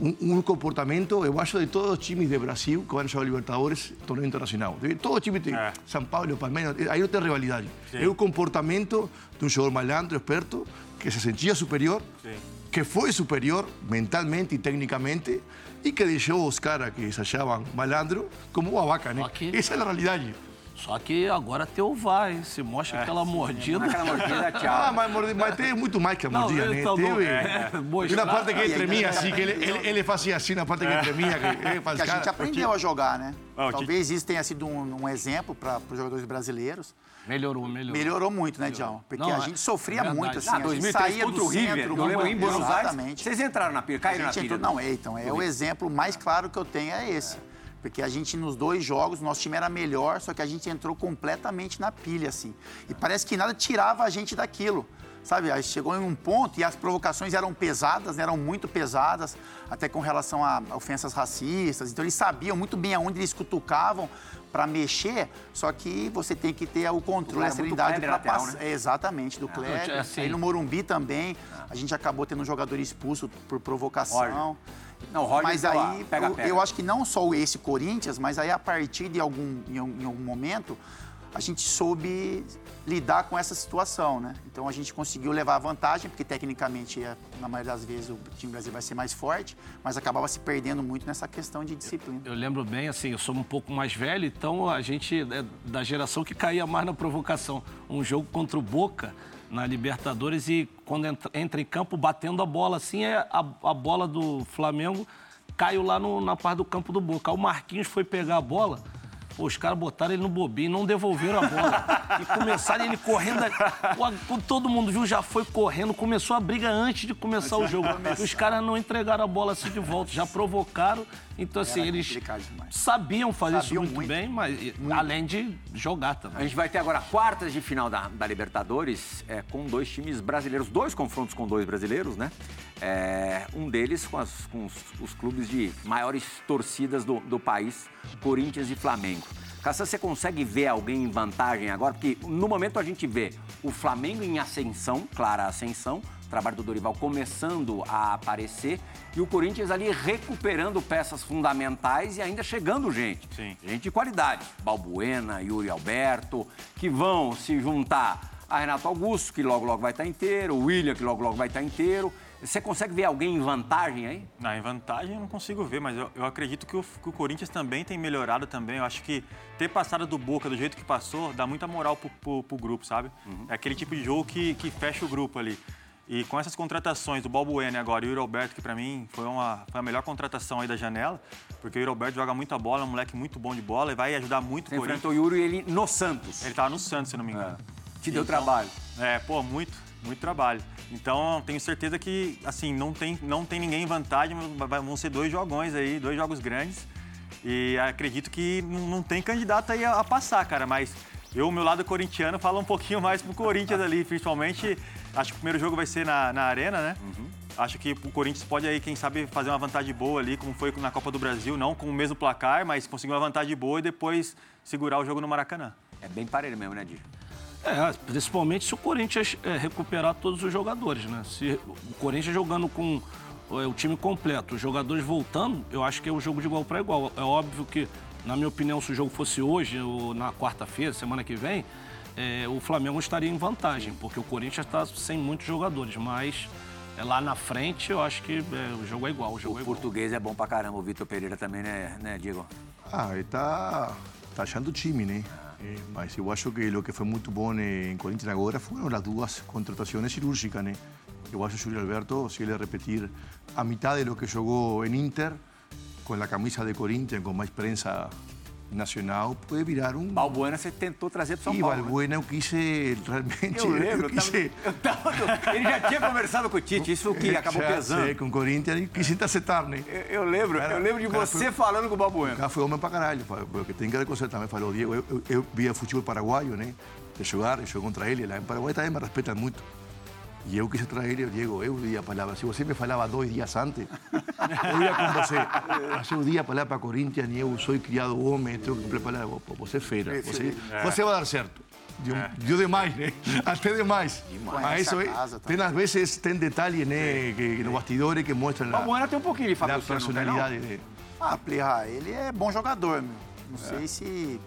um, um comportamento, eu acho, de todos os times de Brasil que vão jogar Libertadores, torneio internacional. Deve- Todo time tem, É. São Paulo, Palmeiras, aí não tem rivalidade. É o comportamento de um jogador malandro, esperto, que se sentia superior, Sim. Que foi superior mentalmente e tecnicamente e que deixou os caras que se achavam malandro como babaca, né? Ok. Essa é a realidade. Só que agora tem o VAR, hein? Se mostra aquela mordida. (laughs) Naquela mordida, Ah, tchau. mas, morde- mas tem muito mais que a Não, mordida, né? então, não- Teve é, e mostrar- uma parte que ele tremia assim, que ele, ele, ele fazia assim na parte que ele tremia, que ele faz que a gente aprendeu a jogar, né? Ah, Talvez isso tenha sido um, um exemplo para os jogadores brasileiros. Melhorou, melhorou. Melhorou muito, né, Dião? Porque Não, a é- gente sofria é muito, assim. Ah, a gente 2003 saía contra do o River. centro, lembro em Buenos Aires. Vocês entraram na pilha, A caíram na pilha. entrou, não, é, então, é o exemplo mais claro que eu tenho é esse. Porque a gente, nos dois jogos, nosso time era melhor, só que a gente entrou completamente na pilha, assim. E parece que nada tirava a gente daquilo. Sabe, aí chegou em um ponto e as provocações eram pesadas, né, eram muito pesadas, até com relação a ofensas racistas. Então eles sabiam muito bem aonde eles cutucavam para mexer, só que você tem que ter o controle, a serenidade Kleber para lateral, passar. né? Exatamente, do Kleber. é assim. Aí no Morumbi também, a gente acabou tendo um jogador expulso por provocação. Não, o Roger Mas tá aí, pega, eu, pega. eu acho que não só esse Corinthians, mas aí a partir de algum, em, algum- em algum momento, a gente soube lidar com essa situação, né? Então a gente conseguiu levar a vantagem, porque tecnicamente, é, na maioria das vezes, o time brasileiro vai ser mais forte, mas acabava se perdendo muito nessa questão de disciplina. Eu lembro bem, assim, eu sou um pouco mais velho, então a gente é da geração que caía mais na provocação. Um jogo contra o Boca na Libertadores e quando entra, entra em campo batendo a bola assim, é a, a bola do Flamengo caiu lá no- na parte do campo do Boca. O Marquinhos foi pegar a bola. Pô, os caras botaram ele no bobinho, não devolveram a bola. (laughs) e começaram ele correndo. Pô, todo mundo viu, já foi correndo. Começou a briga antes de começar o jogo. E os caras não entregaram a bola assim de volta, já provocaram. Então, assim, Era eles sabiam fazer Sabiam isso muito, muito. bem, mas e- além de jogar A também. gente vai ter agora quartas de final da, da Libertadores é, com dois times brasileiros, dois confrontos com dois brasileiros, né? É, um deles com, as- com os, os clubes de maiores torcidas do, do país, Corinthians e Flamengo. Cassan, você consegue ver alguém em vantagem agora? Porque no momento a gente vê o Flamengo em ascensão, clara ascensão, trabalho do Dorival começando a aparecer e o Corinthians ali recuperando peças fundamentais e ainda chegando gente. Sim. Gente de qualidade. Balbuena, Yuri Alberto, que vão se juntar a Renato Augusto, que logo logo vai estar inteiro, o William, que logo logo vai estar inteiro. Você consegue ver alguém em vantagem aí? Não, em vantagem eu não consigo ver, mas eu, eu acredito que o, que o Corinthians também tem melhorado também. Eu acho que ter passado do Boca do jeito que passou dá muita moral pro, pro- pro grupo, sabe? É aquele tipo de jogo que, que fecha o grupo ali. E com essas contratações do Balbuena agora e o Yuri Alberto, que pra mim foi, uma, foi a melhor contratação aí da janela, porque o Yuri Alberto joga muita bola, é um moleque muito bom de bola e vai ajudar muito Você o Corinthians. enfrentou o Yuri ele no Santos. Ele tava no Santos, se não me engano. Te deu Então, trabalho. É, pô, muito, muito trabalho. Então, tenho certeza que, assim, não tem, não tem ninguém em vantagem, mas vão ser dois jogões aí, dois jogos grandes. E acredito que não, tem candidato aí a, a passar, cara, mas eu, meu lado corintiano, falo um pouquinho mais pro Corinthians ali, principalmente. Acho que o primeiro jogo vai ser na, na Arena, né? Acho que o Corinthians pode aí, quem sabe, fazer uma vantagem boa ali, como foi na Copa do Brasil, não com o mesmo placar, mas conseguir uma vantagem boa e depois segurar o jogo no Maracanã. É bem parelho mesmo, né, Dir? É, principalmente se o Corinthians é, recuperar todos os jogadores, né? Se o Corinthians jogando com é, o time completo, os jogadores voltando, eu acho que é o jogo de igual para igual. É óbvio que, na minha opinião, se o jogo fosse hoje ou na quarta-feira, semana que vem, é, o Flamengo estaria em vantagem, porque o Corinthians está sem muitos jogadores, mas é, lá na frente eu acho que é, o jogo é igual. O jogo O é igual. português é bom pra caramba, o Vitor Pereira também, né, né Diego? Ah, está, está achando o time, né? Eh, mas eu acho que o que foi muito bom em Corinthians agora foram as duas contratações cirúrgicas, né? Eu acho que o Júlio Alberto, se ele repetir a mitad de lo que jogou em Inter, com a camisa de Corinthians, com mais prensa nacional pode virar um. Balbuena você tentou trazer para São e Paulo. né? Balbuena eu quis eh, realmente. Eu lembro, eu quis, tava- eu tava- ele já tinha conversado com o Tite, isso que acabou já pesando. sei, com o Corinthians e quis interceptar, né? Eu, eu lembro, Cara, eu lembro de você foi- falando com o O Balbuena. cara foi homem pra caralho, porque tem que reconhecer também. Falou, Diego, eu, eu, eu via futebol paraguaio, né? De jogar, eu jogo contra ele. Lá em Paraguai também me respeitam muito. E eu quis trazer ele, Diego, eu dei a palavra. Se você me falava dois dias antes, eu ia com você. Mas eu dei a palavra para Corinthians e eu sou criado homem, tenho que preparar. Você é feira, você, você vai dar certo. Deu, deu demais, né? Até demais. Mas Conhece isso a é- tem, às vezes, tem detalhes, né? Que, que nos bastidores que mostram a, Balbuena tem um pouquinho de não não? personalidade dele. Ah, Plirra, ele é bom jogador, meu. Não sei se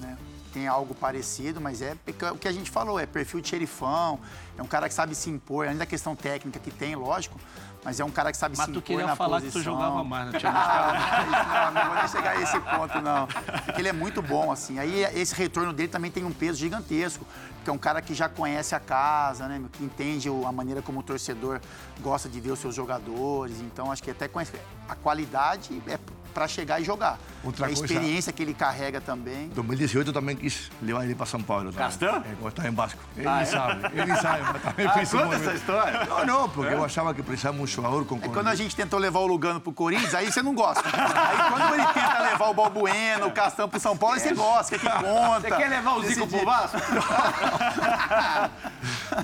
né, tem algo parecido, mas é o que a gente falou, é perfil de xerifão, é um cara que sabe se impor, além da questão técnica que tem, lógico, mas é um cara que sabe Mas se tu impor queria na falar posição. que tu jogava mais, né? (laughs) Tinha mais. Ah, não, não vou nem chegar a esse ponto, não. Porque ele é muito bom, assim. Aí esse retorno dele também tem um peso gigantesco, porque é um cara que já conhece a casa, né? Que entende a maneira como o torcedor gosta de ver os seus jogadores. Então, acho que até conhece. A qualidade é para chegar e jogar. Outra a coisa- experiência que ele carrega também. 2018 eu também quis levar ele para São Paulo. Castan? É, estava em Vasco. Ele Ah, é? sabe, ele sabe, mas também (laughs) Ah, fez um conta movimento. essa história. Não, não, porque eu achava que precisava um jogador com... É quando a gente tentou levar o Lugano pro Corinthians, aí você não gosta. Aí quando ele tenta levar o Balbueno, o Castão pro São Paulo, aí você gosta, quer que conta. Você quer levar o Zico pro Vasco? (laughs)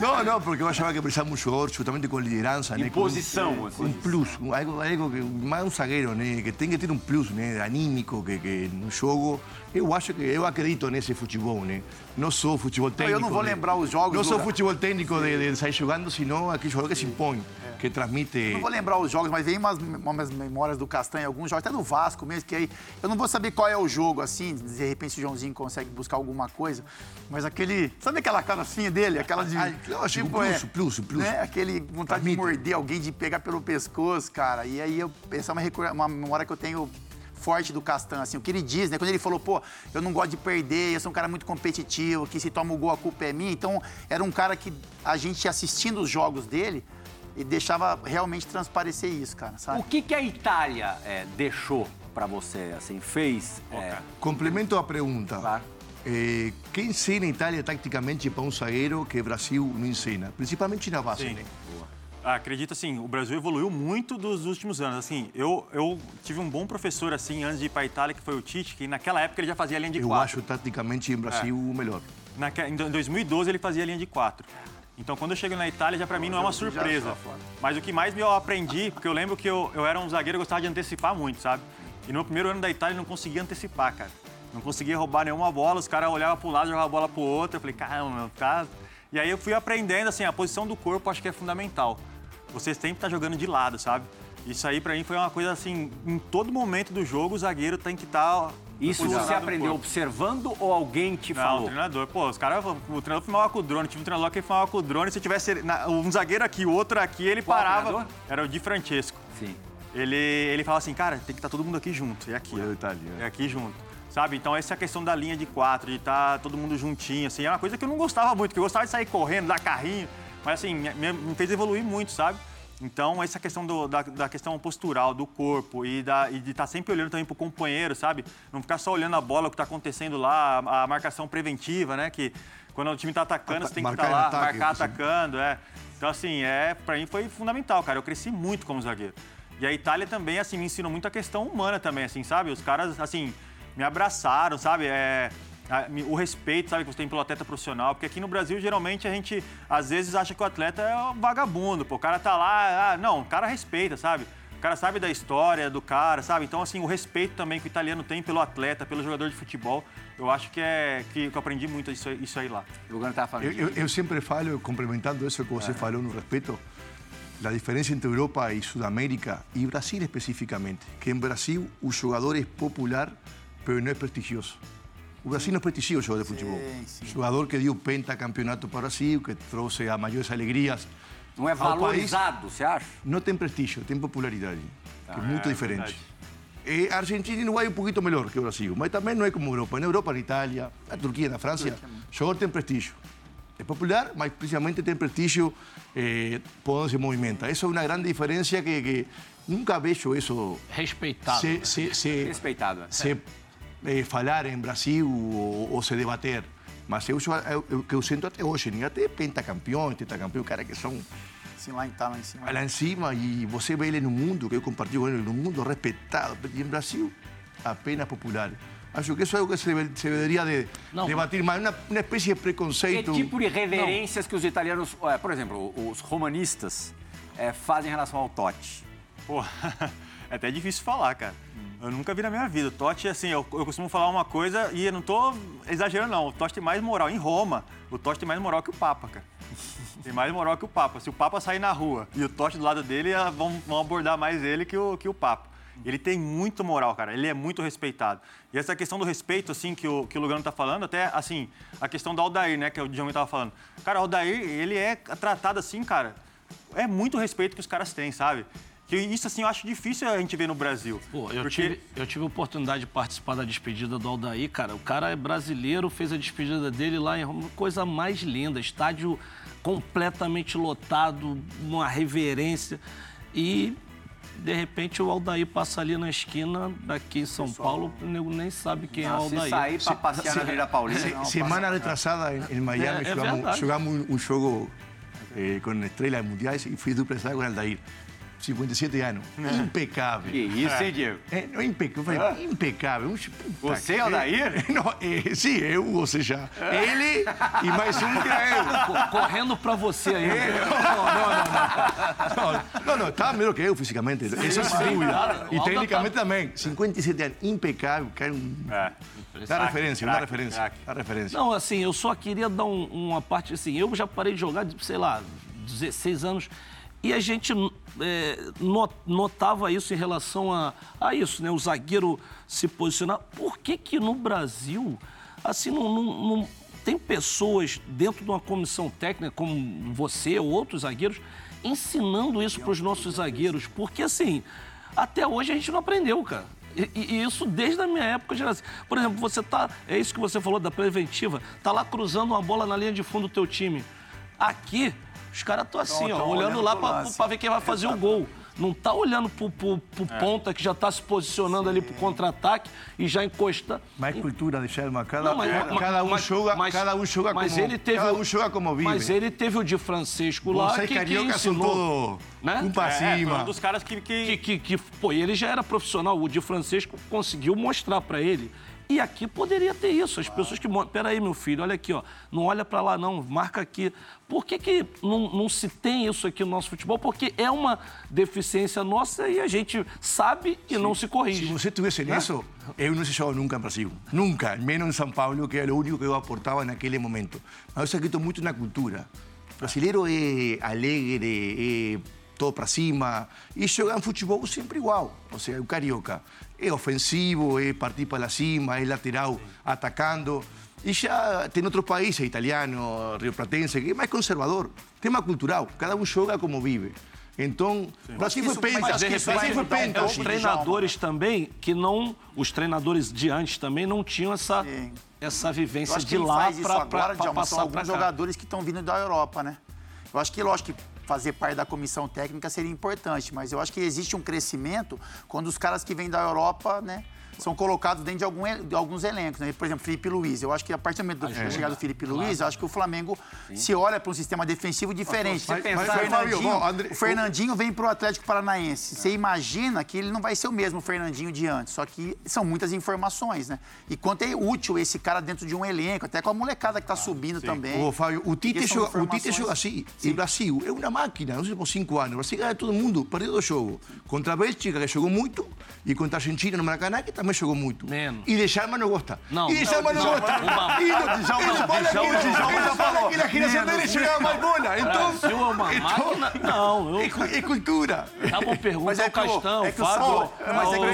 Não, não, porque eu achava que precisava um jogador justamente com liderança, né? com- Imposição, com assim. um plus, um- algo, algo que, mais um zagueiro, né? Que tem que ter um plus, né? Anímico, que, que no jogo... Eu acho que, eu acredito nesse futebol, né? Não sou futebol técnico. eu não vou lembrar os jogos Não do- sou futebol técnico de, de sair jogando, senão aquele jogador que se impõe, que transmite... Não vou lembrar os jogos, mas vem umas, umas memórias do Castanho, alguns jogos, até do Vasco mesmo, que aí eu não vou saber qual é o jogo, assim, de repente o Joãozinho consegue buscar alguma coisa, mas aquele. Sabe aquela caracinha dele? Aquela de. Ah, lógico, plus, plus, plus. Né? Aquele vontade de morder alguém, de pegar pelo pescoço, cara. E aí eu, essa é uma, uma memória que eu tenho forte do Castan, assim, o que ele diz, né? Quando ele falou, pô, eu não gosto de perder, eu sou um cara muito competitivo, que se toma o gol a culpa é minha. Então, era um cara que a gente assistindo os jogos dele, e deixava realmente transparecer isso, cara, sabe? O que, que a Itália é, deixou para você, assim, fez? é, Complemento a pergunta. Claro. Eh, quem ensina a Itália taticamente para um zagueiro que o Brasil não ensina? Principalmente na base, Sim. né? Acredito assim, o Brasil evoluiu muito dos últimos anos. Assim, eu, eu tive um bom professor assim antes de ir para a Itália, que foi o Tite, que naquela época ele já fazia a linha de Eu quatro. acho taticamente o Brasil o melhor. Naque- em 2012 ele fazia a linha de quatro. Então quando eu chego na Itália, já para mim não é uma surpresa. Mas o que mais me eu aprendi, porque eu lembro que eu, eu era um zagueiro que gostava de antecipar muito, sabe? E no meu primeiro ano da Itália eu não conseguia antecipar, cara. Não conseguia roubar nenhuma bola, os caras olhavam para um lado, jogavam a bola para o outro. Eu falei, caramba, meu, tá. E aí eu fui aprendendo, assim, a posição do corpo acho que é fundamental. Você sempre tá jogando de lado, sabe? Isso aí para mim foi uma coisa assim, em todo momento do jogo o zagueiro tem que estar. Isso você aprendeu observando ou alguém te Não, o falou? treinador. Pô, os caras, o treinador filmava com o drone. Tive um treinador que filmava com o drone. Se tivesse na- um zagueiro aqui, o outro aqui, ele Qual parava. treinador? Era o Di Francesco. Sim. Ele, ele falava assim, cara, tem que estar todo mundo aqui junto. É aqui. Ó. o né? É aqui junto. Sabe? Então, essa é a questão da linha de quatro, de estar todo mundo juntinho, assim. É uma coisa que eu não gostava muito, que eu gostava de sair correndo, dar carrinho. Mas, assim, me, me fez evoluir muito, sabe? Então, essa questão do- da, da questão postural, do corpo e, da- e de estar sempre olhando também pro companheiro, sabe? Não ficar só olhando a bola, o que está acontecendo lá, a, a marcação preventiva, né? Que quando o time está atacando, você tem que estar em lá, ataque, marcar atacando, é. Então, assim, é, pra mim foi fundamental, cara. Eu cresci muito como zagueiro. E a Itália também, assim, me ensinou muito a questão humana também, assim, sabe? Os caras, assim, me abraçaram, sabe? É, o respeito, sabe, que você tem pelo atleta profissional. Porque aqui no Brasil, geralmente, a gente, às vezes, acha que o atleta é um vagabundo. Pô, o cara tá lá, ah, não, o cara respeita, sabe? O cara sabe da história do cara, sabe? Então, assim, o respeito também que o italiano tem pelo atleta, pelo jogador de futebol, eu acho que é que, que eu aprendi muito isso, aí- isso aí lá. Falando. Eu, eu, eu sempre falo, complementando isso que você falou no respeito, a diferença entre Europa e Sudamérica e Brasil especificamente, que em Brasil o jogador é popular, pero não é prestigioso. O Brasil não prestigia o jogador de futebol. sim. Jogador que deu pentacampeonato para o Brasil, que trouxe as maiores alegrias. Não é ao país, valorizado, você acha? não tem prestígio, tem popularidade, que é muito é diferente. Eh, Argentina e Uruguai um pouquinho melhor que o Brasil, mas também não é como a Europa. Na Europa, na Itália, na Turquia, na França, o jogador tem prestígio. É popular, mas principalmente tem prestígio eh, por onde se movimenta. Essa é uma grande diferença que, que nunca vejo isso Respeitado. se, se, se, Respeitado. é. se eh, falar em Brasil ou, ou se debater. Mas eu, sou- eu, eu, que eu sinto até hoje, nem até pentacampeões, tetacampeões, cara que são Assim, lá em tá, lá em cima. lá em cima e você vê ele no mundo, que eu compartilho com ele no mundo, respeitado. E em Brasil, apenas popular. Acho que isso é algo que se, deve- se deveria de Não. debater mais, uma, uma espécie de Que preconceito. tipo de reverências que os italianos, é, por exemplo, os romanistas é, fazem em relação ao Totti? Pô, (laughs) é até difícil falar, cara. Eu nunca vi na minha vida. O Totti, assim, eu, eu costumo falar uma coisa e eu não tô exagerando, não. O Totti tem mais moral. Em Roma, o Totti tem mais moral que o Papa, cara. (laughs) Tem mais moral que o Papa. Se o Papa sair na rua e o Totti do lado dele, ah, vão, vão abordar mais ele que o, que o Papa. Ele tem muito moral, cara. Ele é muito respeitado. E essa questão do respeito, assim, que o, que o Lugano tá falando, até, assim, a questão do Aldair, né, que o Djalma tava falando. Cara, o Aldair, ele é tratado assim, cara, é muito respeito que os caras têm, sabe? Que isso, assim, eu acho difícil a gente ver no Brasil. Pô, eu, porque... tive, eu tive a oportunidade de participar da despedida do Aldair, cara. O cara é brasileiro, fez a despedida dele lá em Roma, coisa mais linda. Estádio completamente lotado, uma reverência. E, de repente, o Aldair passa ali na esquina, aqui em São Paulo, o nego nem sabe quem é o Se Aldair. sair para passear na Avenida Paulista, Se- não, semana retrasada em, em Miami É- é jogamos, um, jogo eh, com estrelas mundiais e fui dupla com Aldair. 57 anos. Impecável. Que isso, hein, Diego? É, não, impecável, eu falei, impecável. Puta Você, que- Aldair? (laughs) Não, eh, sim, eu, ou seja, ele e mais um que era eu. (laughs) Co- Correndo pra você aí. Não, não, não, estava melhor que eu fisicamente. Isso é sem dúvida. o E tecnicamente também. 57 anos, impecável, cara. Um... É. Dá referência, dá referência. Dá referência. Não, assim, eu só queria dar um- uma parte assim. Eu já parei de jogar, de, sei lá, 16 anos. E a gente é, no- notava isso em relação a, a isso, né? O zagueiro se posicionar. Por que que no Brasil, assim, não, não- não- tem pessoas dentro de uma comissão técnica, como você ou outros zagueiros, ensinando isso para os nossos zagueiros? Porque, assim, até hoje a gente não aprendeu, cara. E, e- isso desde a minha época de. Por exemplo, você tá. É isso que você falou da preventiva. Tá lá cruzando uma bola na linha de fundo do teu time. Aqui, os caras estão assim, Tão- ó, tão olhando olhando lá pra ver quem vai fazer o gol. Não tá olhando pro, pro- pro ponta que já tá se posicionando ali pro contra-ataque e já encosta. Mais cultura de Sherman. Cada, Não, mas- cada, mas- cada um mas- joga, mas- cada um joga mas como, ele teve cada o- um joga como vive. Mas ele teve o de Francisco lá Vocês que, que carioca são ensinou, né? um pra É, foi cima. um dos caras que... que... que, que, que, pô, ele já era profissional, o de Francisco conseguiu mostrar pra ele. E aqui poderia ter isso, as pessoas que... mo- Peraí, meu filho, olha aqui, ó, não olha pra lá não, marca aqui. Por que que não, não se tem isso aqui no nosso futebol? Porque é uma deficiência nossa e a gente sabe e não se Se corrige. você tivesse nisso, eu não se jogava nunca em Brasil. Nunca. Menos em São Paulo, que era o único que eu aportava naquele momento. Mas eu acredito muito na cultura. O brasileiro é alegre, é todo para cima. E joga um futebol sempre igual. Ou seja, o carioca é ofensivo, é partir para cima, é lateral atacando. E já tem outros países, italiano, rio platense, que é mais conservador. Tema cultural. Cada um joga como vive. Então, o Brasil foi penta. mas de Brasil foi penta. os treinadores também que não... Os treinadores de antes também não tinham essa, Sim. essa vivência de lá agora, pra Djalma, são passar pra alguns jogadores que estão vindo da Europa, né? Eu acho que, lógico que fazer parte da comissão técnica seria importante, mas eu acho que existe um crescimento quando os caras que vêm da Europa, né? São colocados dentro de, algum de alguns elencos, né? Por exemplo, Felipe Luiz. Eu acho que a partir do momento da chegada do Felipe Luiz, eu acho que o Flamengo se olha para um sistema defensivo diferente. Mas- Você mas- Fábio, Fernandinho, André- o Fernandinho vem para o Atlético Paranaense. Você imagina que ele não vai ser o mesmo Fernandinho de antes, só que são muitas informações, né? E quanto é útil esse cara dentro de um elenco, até com a molecada que está subindo também. Ô, Fábio, o Tite, joga, o Tite informações- joga assim. E o Brasil é uma máquina, não sei por cinco anos. O Brasil ganha todo mundo, perdeu dois jogos. Contra a Bélgica, que jogou muito, e contra a Argentina no Maracanã, que também jogou muito. Menos. E de Chalma não gosta. Não, e de Chalma não, não, gosta. uma- E ele Djalma já fala falou. que a geração dele jogava mais bola. Então, Brasil é uma máquina? Não, eu... é, cu- cultura. Tá bom, pergunta é ao Castão, é que Fábio, mas é que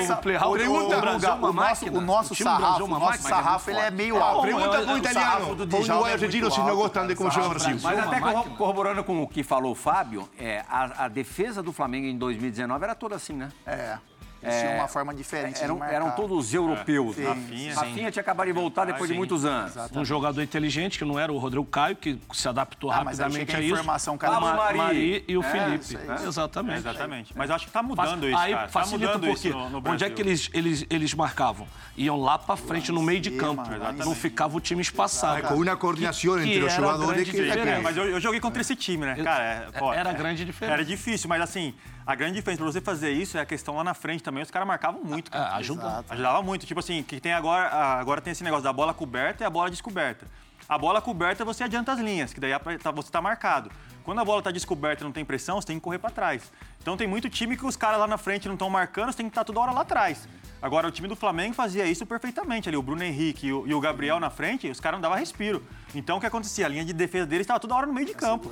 o o- Brasil é uma o nosso- máquina. o é sarrafo, o nosso sarrafo ele é meio alto. Pergunta eu- para o eu- italiano, sarrafo do para o é argentino, muito se não alto, gostam de como joga o Brasil. Mas até corroborando com o que falou o Fábio, é, a, a defesa do Flamengo em 2019 era toda assim, né? É. Eles tinham uma forma diferente eram, eram todos europeus. né? Rafinha. Rafinha tinha acabado de voltar depois de sim. muitos anos. Um jogador inteligente, que não era o Rodrigo Caio, que se adaptou Ah, rapidamente a a isso. informação, cara. Pablo Ma- Mari. Mari e o É, Felipe. isso aí. É, Exatamente. Exatamente. Mas acho que tá mudando isso, Aí cara. Tá facilita mudando porque isso no, no onde é que eles, eles, eles marcavam? Iam lá pra frente, no meio de campo. Não ficava o time espaçado. Com una coordinación que entre era diferença. É, mas eu, joguei contra esse time, né? Cara, é, Era é- grande diferença. Era difícil, mas assim, a grande diferença pra você fazer isso é a questão lá na frente também. Os caras marcavam muito, É, cara. ajuda. Ajudava muito. Tipo assim, que tem agora, agora tem esse negócio da bola coberta e a bola descoberta. A bola coberta você adianta as linhas, que daí a- tá- você tá marcado. Quando a bola tá descoberta e não tem pressão, você tem que correr para trás. Então tem muito time que os caras lá na frente não estão marcando, você tem que estar toda hora lá atrás. Agora, o time do Flamengo fazia isso perfeitamente ali. O Bruno Henrique e o, e o Gabriel na frente, os caras não davam respiro. Então, o que acontecia? A linha de defesa deles estava toda hora no meio de campo.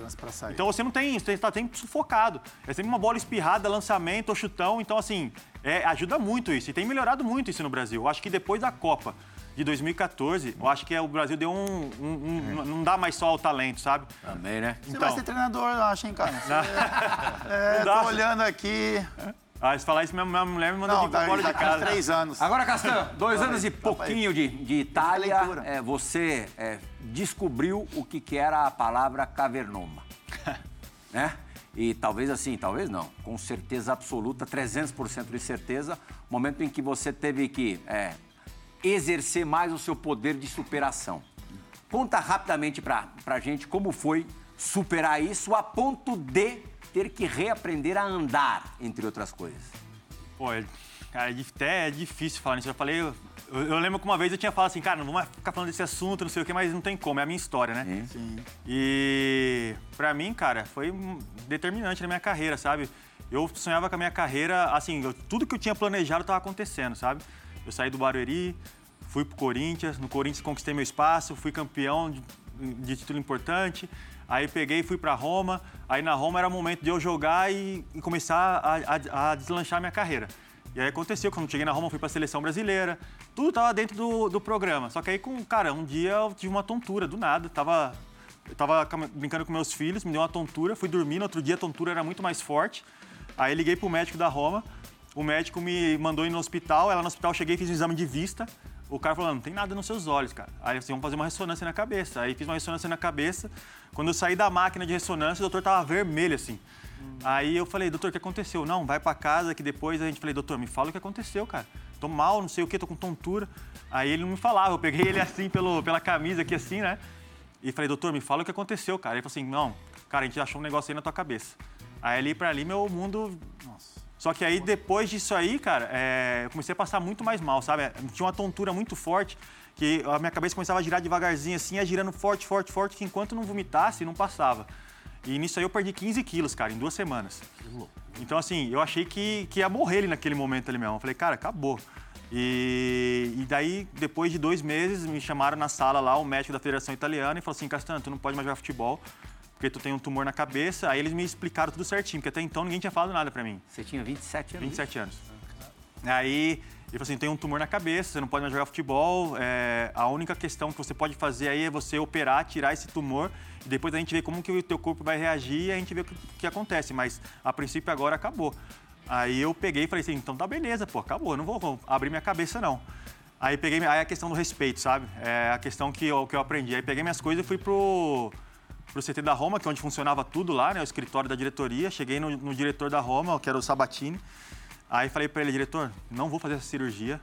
Então, você não tem isso, você está sempre sufocado. É sempre uma bola espirrada, lançamento ou chutão. Então, assim, é, ajuda muito isso. E tem melhorado muito isso no Brasil. Eu acho que depois da Copa de 2014, eu acho que é, o Brasil deu um... um- um- Não dá mais só o talento, sabe? Também, né? Você Então. vai ser treinador, eu acho, hein, cara? (laughs) Você- É, Não dá. tô olhando aqui. Ah, se falar isso, minha, minha mulher me mandou Não, pra dá- fora de a casa. três anos. Agora, Castan, (laughs) dois Fala anos aí, e aí. pouquinho de, de Itália, é, você é, descobriu o que, que era a palavra cavernoma. (laughs) né? E talvez assim, talvez não, com certeza absoluta, 300% de certeza, momento em que você teve que é, exercer mais o seu poder de superação. Conta rapidamente pra, pra gente como foi superar isso a ponto de ter que reaprender a andar, entre outras coisas. Pô, é, cara, é, até é difícil falar nisso. Eu falei, eu, eu lembro que uma vez eu tinha falado assim, cara, não vamos ficar falando desse assunto, não sei o quê, mas não tem como, é a minha história, né? Sim. E pra mim, cara, foi determinante na minha carreira, sabe? Eu sonhava com a minha carreira, assim, eu- tudo que eu tinha planejado estava acontecendo, sabe? Eu saí do Barueri, fui pro Corinthians, no Corinthians conquistei meu espaço, fui campeão de, de título importante. Aí peguei e fui pra Roma. Aí na Roma era momento de eu jogar e, e começar a, a- a deslanchar minha carreira. E aí aconteceu, quando cheguei na Roma, fui pra seleção brasileira. Tudo tava dentro do, do programa. Só que aí, com, cara, um dia eu tive uma tontura, do nada. Tava, eu tava brincando com meus filhos, me deu uma tontura, fui dormir. No outro dia a tontura era muito mais forte. Aí liguei pro médico da Roma. O médico me mandou ir no hospital. Ela no hospital, cheguei, fiz um exame de vista. O cara falou, não tem nada nos seus olhos, cara. Aí assim, vamos fazer uma ressonância na cabeça. Aí fiz uma ressonância na cabeça. Quando eu saí da máquina de ressonância, o doutor tava vermelho, assim. Aí eu falei, doutor, o que aconteceu? Não, vai pra casa que depois a gente falei, doutor, me fala o que aconteceu, cara. Tô mal, não sei o que, tô com tontura. Aí ele não me falava, eu peguei ele assim pelo, pela camisa aqui assim, né? E falei, doutor, me fala o que aconteceu, cara. Ele falou assim, não, cara, a gente achou um negócio aí na tua cabeça. Aí ali pra ali, meu mundo. Só que aí, depois disso aí, cara, é, eu comecei a passar muito mais mal, sabe? Tinha uma tontura muito forte, que a minha cabeça começava a girar devagarzinho assim, ia girando forte, forte, forte, que enquanto não vomitasse, não passava. E nisso aí eu perdi 15 quilos, cara, em duas semanas. Então, assim, eu achei que, que ia morrer ali naquele momento ali mesmo. Eu falei, cara, acabou. E, e daí, depois de dois meses, me chamaram na sala lá, o médico da Federação Italiana, e falou assim, Castanho, tu não pode mais jogar futebol, porque tu tem um tumor na cabeça. Aí eles me explicaram tudo certinho, porque até então ninguém tinha falado nada pra mim. Você tinha 27 anos? 27 anos. Aí ele falou assim: tem um tumor na cabeça, você não pode mais jogar futebol. é, a única questão que você pode fazer aí é você operar, tirar esse tumor e depois a gente vê como que o teu corpo vai reagir e a gente vê o que, que acontece. Mas a princípio agora acabou. Aí eu peguei e falei assim: então tá beleza, pô, acabou, não vou, vou abrir minha cabeça não. Aí peguei, aí a questão do respeito, sabe? É a questão que eu, que eu aprendi. Aí peguei minhas coisas e fui pro, pro CT da Roma, que é onde funcionava tudo lá, né? O escritório da diretoria. Cheguei no, no diretor da Roma, que era o Sabatini. Aí falei pra ele, diretor, não vou fazer essa cirurgia.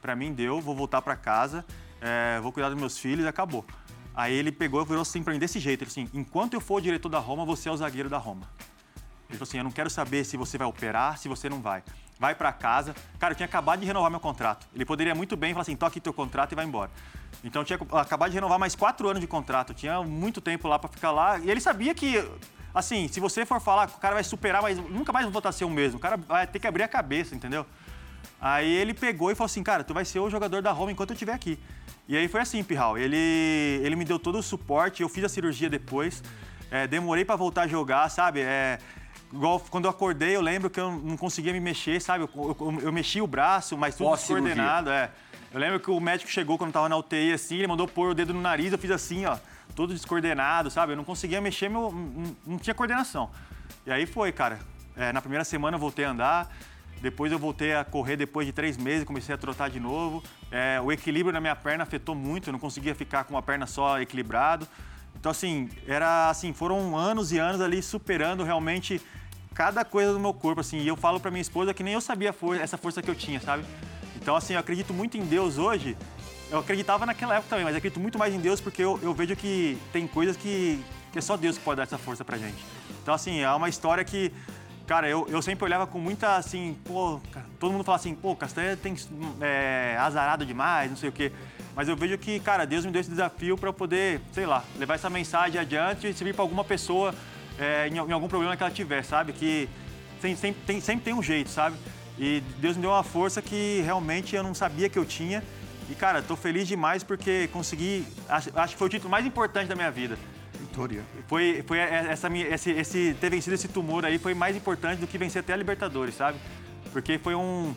Pra mim deu, vou voltar pra casa, é, vou cuidar dos meus filhos e acabou. Aí ele pegou e virou assim pra mim desse jeito. Ele assim, enquanto eu for o diretor da Roma, você é o zagueiro da Roma. Ele falou assim, eu não quero saber se você vai operar, se você não vai. Vai pra casa. Cara, eu tinha acabado de renovar meu contrato. Ele poderia muito bem falar assim, toque teu contrato e vai embora. Então eu tinha acabado de renovar mais quatro anos de contrato. Eu tinha muito tempo lá pra ficar lá. E ele sabia que, assim, se você for falar, o cara vai superar, mas nunca mais voltar a ser o mesmo. O cara vai ter que abrir a cabeça, entendeu? Aí ele pegou e falou assim, cara, tu vai ser o jogador da Roma enquanto eu estiver aqui. E aí foi assim, Pirral. Ele, ele me deu todo o suporte, eu fiz a cirurgia depois. É, demorei pra voltar a jogar, sabe? É, igual quando eu acordei, eu lembro que eu não conseguia me mexer, sabe? Eu, eu, eu mexi o braço, mas tudo descoordenado, é. Eu lembro que o médico chegou quando eu tava na UTI, assim, ele mandou pôr o dedo no nariz, eu fiz assim, ó, todo descoordenado, sabe? Eu não conseguia mexer, meu, não, não tinha coordenação. E aí foi, cara. É, na primeira semana eu voltei a andar, Depois eu voltei a correr depois de três meses, comecei a trotar de novo. É, o equilíbrio na minha perna afetou muito, eu não conseguia ficar com uma perna só equilibrado. Então, assim, era assim, foram anos e anos ali superando realmente cada coisa do meu corpo, assim. E eu falo para minha esposa que nem eu sabia essa força que eu tinha, sabe? Então, assim, eu acredito muito em Deus hoje. Eu acreditava naquela época também, mas acredito muito mais em Deus porque eu, eu vejo que tem coisas que, que é só Deus que pode dar essa força pra gente. Então, assim, é uma história que Cara, eu, eu sempre olhava com muita, assim, pô, todo mundo fala assim, pô, Castanha tem é, azarado demais, não sei o quê. Mas eu vejo que, cara, Deus me deu esse desafio para poder, sei lá, levar essa mensagem adiante e servir para alguma pessoa é, em, em, algum problema que ela tiver, sabe? Que sempre tem, sempre tem um jeito, sabe? E Deus me deu uma força que realmente eu não sabia que eu tinha. E, cara, tô feliz demais porque consegui. Acho, acho que foi o título mais importante da minha vida vitória. Foi, foi essa, esse, esse, ter vencido esse tumor aí foi mais importante do que vencer até a Libertadores, sabe? Porque foi um,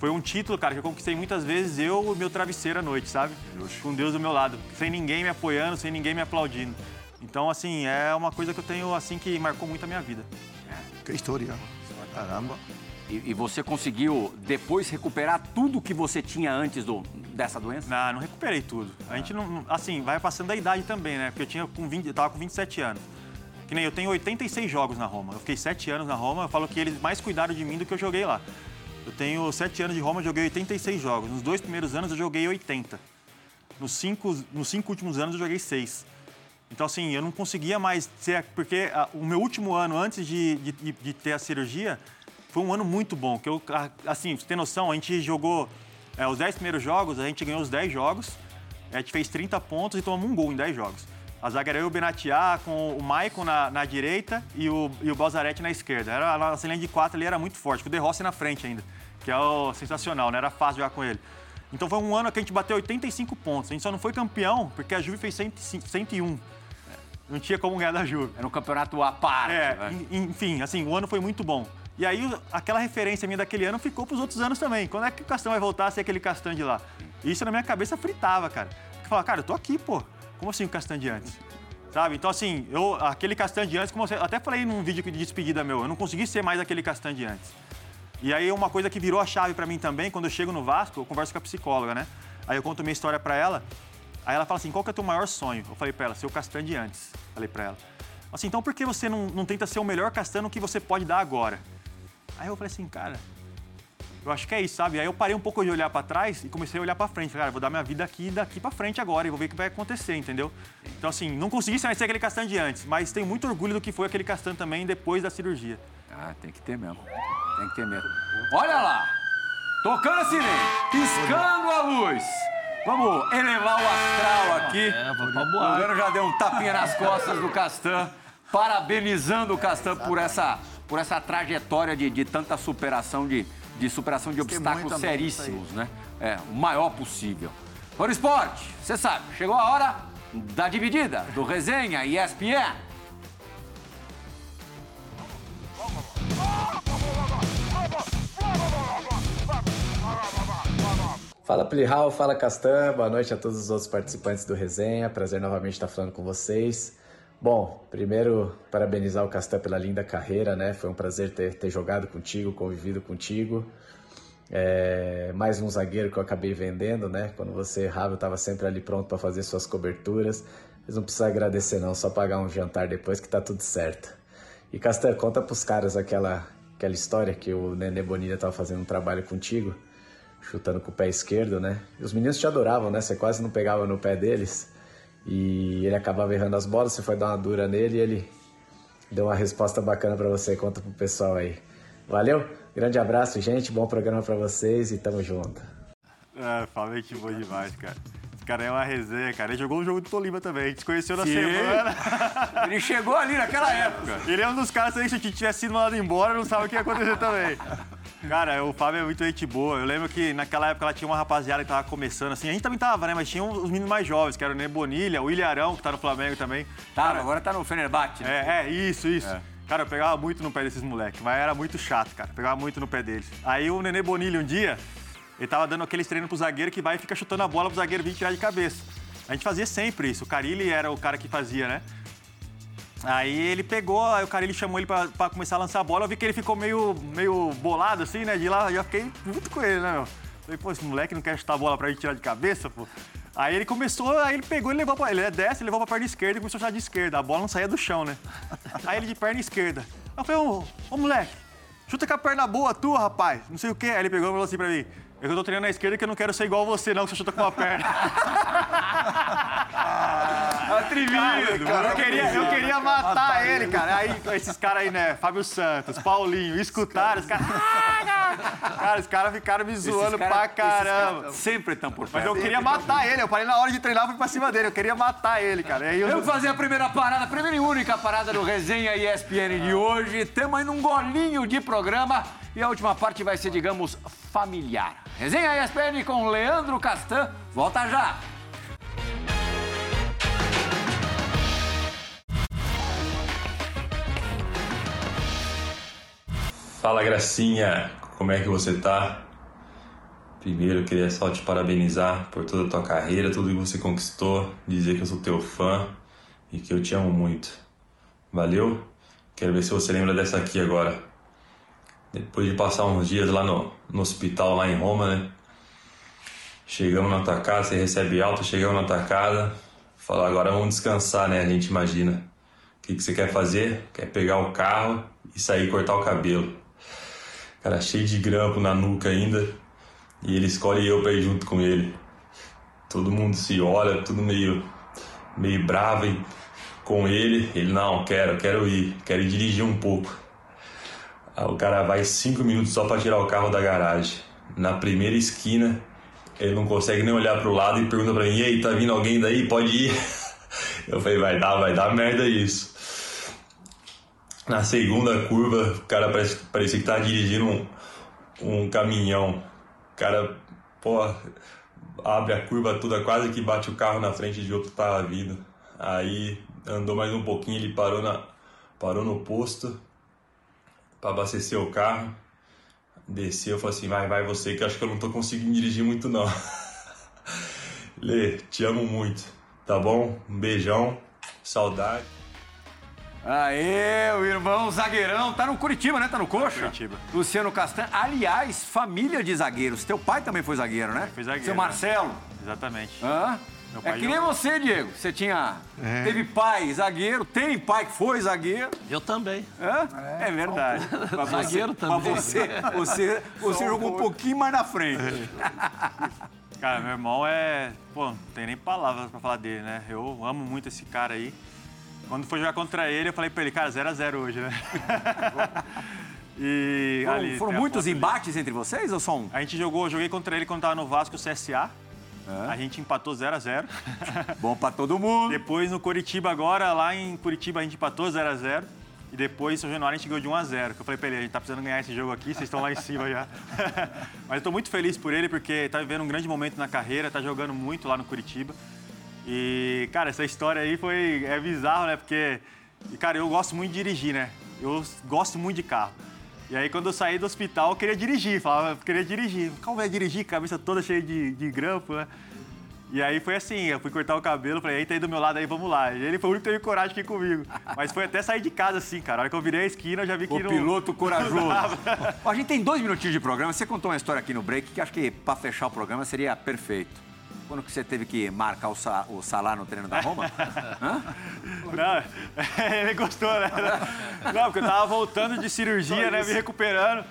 foi um título, cara, que eu conquistei muitas vezes eu e meu travesseiro à noite, sabe? Com Deus do meu lado, sem ninguém me apoiando, sem ninguém me aplaudindo. Então, assim, é uma coisa que eu tenho, assim, que marcou muito a minha vida. Que história. Caramba. E, e, você conseguiu depois recuperar tudo que você tinha antes do, dessa doença? Não, não recuperei tudo. A gente não. Assim, vai passando a idade também, né? Porque eu tinha com 20, eu tava com 27 anos. Que nem eu tenho 86 jogos na Roma. Eu fiquei 7 anos na Roma, eu falo que eles mais cuidaram de mim do que eu joguei lá. Eu tenho 7 anos de Roma, joguei 86 jogos. Nos dois primeiros anos eu joguei 80. Nos cinco, nos cinco últimos anos eu joguei 6. Então, assim, eu não conseguia mais ser. Porque a, o meu último ano, antes de, de, de ter a cirurgia, foi um ano muito bom. Que eu, assim, você tem noção, a gente jogou é, os 10 primeiros jogos, a gente ganhou os 10 jogos, a gente fez 30 pontos e tomamos um gol em 10 jogos. A zaga era eu e o Benatiá, com o Maicon na, na, direita e o, e o Balzaretti na esquerda. Era, a nossa linha de quatro ali era muito forte, com o De Rossi na frente ainda, que é o sensacional, né? Era fácil jogar com ele. Então foi um ano que a gente bateu 85 pontos. A gente só não foi campeão porque a Juve fez 100, 101. Não tinha como ganhar da Juve. Era um campeonato à parte. É, né? enfim, assim, o ano foi muito bom. E aí aquela referência minha daquele ano ficou para os outros anos também. Quando é que o Castan vai voltar a ser aquele Castan de lá? Isso na minha cabeça fritava, cara. Eu falava, cara, eu tô aqui, pô. Como assim o Castan de antes? Sabe? Então, assim, eu, aquele Castan de antes, como eu até falei num vídeo de despedida meu, eu não consegui ser mais aquele Castan de antes. E aí uma coisa que virou a chave para mim também, quando eu chego no Vasco, eu converso com a psicóloga, né? Aí eu conto minha história para ela. Aí ela fala assim: qual que é o teu maior sonho? Eu falei para ela: ser o Castan de antes. Falei para ela. Assim, então por que você não, não tenta ser o melhor Castan que você pode dar agora? Aí eu falei assim, cara, eu acho que é isso, sabe? Aí eu parei um pouco de olhar para trás e comecei a olhar para frente. Cara, vou dar minha vida aqui daqui para frente agora e vou ver o que vai acontecer, entendeu? Então, assim, não consegui ser aquele Castan de antes, mas tenho muito orgulho do que foi aquele Castan também depois da cirurgia. Ah, tem que ter mesmo. Tem que ter mesmo. Olha lá! Tocando a sirene, piscando a luz. Vamos elevar o astral aqui. É, vamos. O Governo já deu um tapinha nas costas do Castan, parabenizando o Castan por essa por essa trajetória de, de tanta superação, de, de superação de obstáculos seríssimos, né? É, o maior possível. Por esporte, você sabe, chegou a hora da dividida, do resenha ESPN. Fala Plihal, fala Castan, boa noite a todos os outros participantes do Resenha, prazer novamente estar falando com vocês. Bom, primeiro parabenizar o Castan pela linda carreira, né? Foi um prazer ter, ter jogado contigo, convivido contigo. É, mais um zagueiro que eu acabei vendendo, né? Quando você errava, eu estava sempre ali pronto para fazer suas coberturas. Mas não precisa agradecer não, só pagar um jantar depois que tá tudo certo. E Castan, conta pros caras aquela, aquela história que o Nenê Bonilha estava fazendo um trabalho contigo, chutando com o pé esquerdo, né? E os meninos te adoravam, né? Você quase não pegava no pé deles e ele acabava errando as bolas, você foi dar uma dura nele e ele deu uma resposta bacana para você. Conta pro pessoal aí. Valeu? Grande abraço, gente. Bom programa para vocês e tamo junto. É, falei que boa demais, cara. Esse cara é uma resenha, cara. Ele jogou o jogo do Tolima também. A gente se conheceu na Sim. semana. (laughs) Ele chegou ali naquela época. Ele é um dos caras que se a gente tivesse sido mandado embora, não sabe o que ia acontecer também. Cara, o Fábio é muito gente boa. Eu lembro que naquela época ela tinha uma rapaziada que tava começando, assim. A gente também tava, né? Mas tinha os meninos mais jovens, que era o Ney Bonilha, o Ilharão, que tá no Flamengo também. Tá, cara, agora tá no Fenerbahçe. Né? É, é, isso, isso. É. Cara, eu pegava muito no pé desses moleques, mas era muito chato, cara. Pegava muito no pé deles. Aí o Nenê Bonilha, um dia, ele tava dando aqueles treinos pro zagueiro que vai e fica chutando a bola pro zagueiro vir tirar de cabeça. A gente fazia sempre isso. O Carilli era o cara que fazia, né? Aí ele pegou, aí o cara ele chamou ele pra, pra começar a lançar a bola. Eu vi que ele ficou meio, meio bolado assim, né? De lá, já fiquei puto com ele, né, meu? Falei, pô, esse moleque não quer chutar a bola pra gente tirar de cabeça, pô. Aí ele começou, aí ele pegou e levou pra. Ele desce, levou pra perna esquerda e começou a chutar de esquerda. A bola não saía do chão, né? Aí ele de perna esquerda. Aí eu falei, ô, ô moleque, chuta com a perna boa tua, rapaz. Não sei o quê. Aí ele pegou e falou assim pra mim. Eu tô treinando na esquerda que eu não quero ser igual você, não, que você chuta com uma perna. (laughs) Atrevido. eu, queria, eu queria matar ele, cara. Aí esses caras aí, né? Fábio Santos, Paulinho, escutaram, os caras. Cara, os caras ficaram me zoando pra caramba. Sempre estão por Mas eu queria matar ele. Eu parei na hora de treinar, fui pra cima dele. Eu queria matar ele, cara. Eu... Vamos fazer a primeira parada, a primeira e única parada do Resenha ESPN de hoje. Temos aí um golinho de programa e a última parte vai ser, digamos, familiar. Resenha ESPN com Leandro Castan. Volta já! Fala Gracinha, como é que você tá? Primeiro eu queria só te parabenizar por toda a tua carreira, tudo que você conquistou, dizer que eu sou teu fã e que eu te amo muito. Valeu? Quero ver se você lembra dessa aqui agora. Depois de passar uns dias lá no, no hospital lá em Roma, né? Chegamos na tua casa, você recebe alta, chegamos na tua casa, fala agora vamos descansar, né? A gente imagina. O que, que você quer fazer? Quer pegar o carro e sair cortar o cabelo. Cara, cheio de grampo na nuca ainda. E ele escolhe eu pra ir junto com ele. Todo mundo se olha, tudo meio, meio bravo e- com ele. Ele, não, quero, quero ir, quero ir dirigir um pouco. Aí o cara vai cinco minutos só pra tirar o carro da garagem. Na primeira esquina, ele não consegue nem olhar pro lado e pergunta pra mim: E aí, tá vindo alguém daí? Pode ir? (laughs) Eu falei: Vai dar, vai dar merda isso. Na segunda curva, o cara parece, parecia que tava dirigindo um, um caminhão. O cara, pô, abre a curva toda, quase que bate o carro na frente de outro que tava vindo. Aí andou mais um pouquinho, ele parou, na, parou no posto para abastecer o carro. Desceu, falou assim, vai, vai você, que acho que eu não tô conseguindo dirigir muito não. (laughs) Lê, te amo muito, tá bom? Um beijão, saudade. Aê, o irmão zagueirão. Tá no Curitiba, né? Tá no Coxa? Curitiba. Luciano Castan. Aliás, família de zagueiros. Teu pai também foi zagueiro, né? Foi zagueiro, Seu né? Marcelo. Exatamente. Hã? Meu É que nem jogou. você, Diego. Você tinha. É. Teve pai zagueiro, tem pai que foi zagueiro. Eu também. Hã? É, verdade. Mas (laughs) você- Zagueiro também. Mas você, você, (laughs) você jogou um pouquinho mais na frente. Cara, meu irmão é. Pô, não tem nem palavras pra falar dele, né? Eu amo muito esse cara aí. Quando foi jogar contra ele, eu falei pra ele, cara, 0x0 hoje, né? (laughs) e Foram, ali, foram muitos foto ali. embates entre vocês ou só um? A gente jogou, eu joguei contra ele quando tava no Vasco CSA. É. A gente empatou 0x0. (laughs) Bom pra todo mundo. Depois no Curitiba agora, lá em Curitiba a gente empatou 0x0. E depois, em São Januário, a gente ganhou de 1x0. Que eu falei pra ele, a gente tá precisando ganhar esse jogo aqui, vocês estão lá em cima já. (laughs) Mas eu tô muito feliz por ele, porque tá vivendo um grande momento na carreira, tá jogando muito lá no Curitiba. E, cara, essa história aí foi... É bizarro, né? Porque, cara, eu gosto muito de dirigir, né? Eu gosto muito de carro. E aí, quando eu saí do hospital, eu queria dirigir. Falava, eu queria dirigir. Como vai dirigir? Cabeça toda cheia de, de grampo, né? E aí foi assim, eu fui cortar o cabelo, falei, eita aí do meu lado aí, vamos lá. E ele foi o único que teve coragem ir comigo. Mas foi até sair de casa assim, cara. A hora que eu virei a esquina, eu já vi que O não... piloto corajoso. Ó, a gente tem dois minutinhos de programa. Você contou uma história aqui no break que acho que pra fechar o programa seria perfeito. Quando que você teve que marcar o, sa o salário no treino da Roma? (laughs) Não, (laughs) ele gostou, né? (laughs) Não, porque eu tava voltando de cirurgia, né? Me recuperando.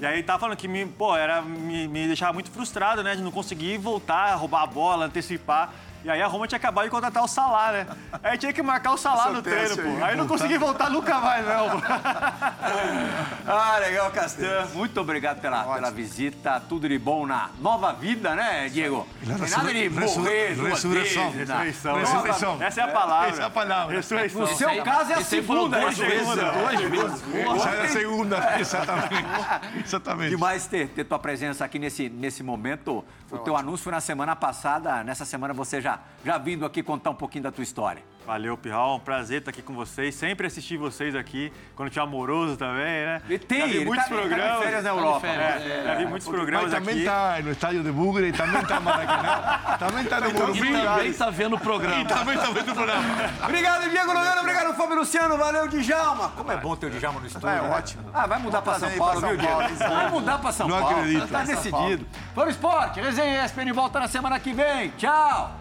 E aí tava falando que me, pô, era, me, me deixava muito frustrado, né? De não conseguir voltar, roubar a bola, antecipar. E aí a Roma tinha acabado de contratar o Salah, né? Aí tinha que marcar o Essa no treino, pô. aí, Aí não consegui voltar nunca mais, não. pô. (laughs) Ah, legal, Castan. Muito obrigado pela, pela visita. Tudo de bom na nova vida, né, Diego? Tem nada de morrer ressurreição. né? Ressurreição. Ressurreição. Essa é a palavra. Essa é a palavra. Ressurreição. No seu caso é a falou segunda duas vezes, duas vezes. Essa é a segunda, exatamente. Exatamente. Demais ter, ter tua presença aqui nesse, nesse momento. O teu anúncio foi na semana passada. Nessa semana você já, já vindo aqui contar um pouquinho da tua história. Valeu, Pirral. Um prazer estar aqui com vocês. Sempre assisti vocês aqui, quando tinha amoroso também, né? E tem, já vi ele muitos tá- ele tá programas. férias na Europa. É, já vi muitos programas Mas também aqui. está no estádio de Bugre, também está Maracanã, (laughs) também está no E Morumbi. também tá vendo o programa. Também está vendo o programa. Obrigado, Diego Lugano. Obrigado, Fábio Luciano. Valeu, Djalma. Como é bom ter o Djalma no estúdio. É né? ótimo. Ah, vai mudar pra São Paulo, viu, Diego? Vai mudar pra São Não Paulo. acredito. Tá São decidido. Foi o esporte. Resenha ESPN volta na semana que vem. Tchau.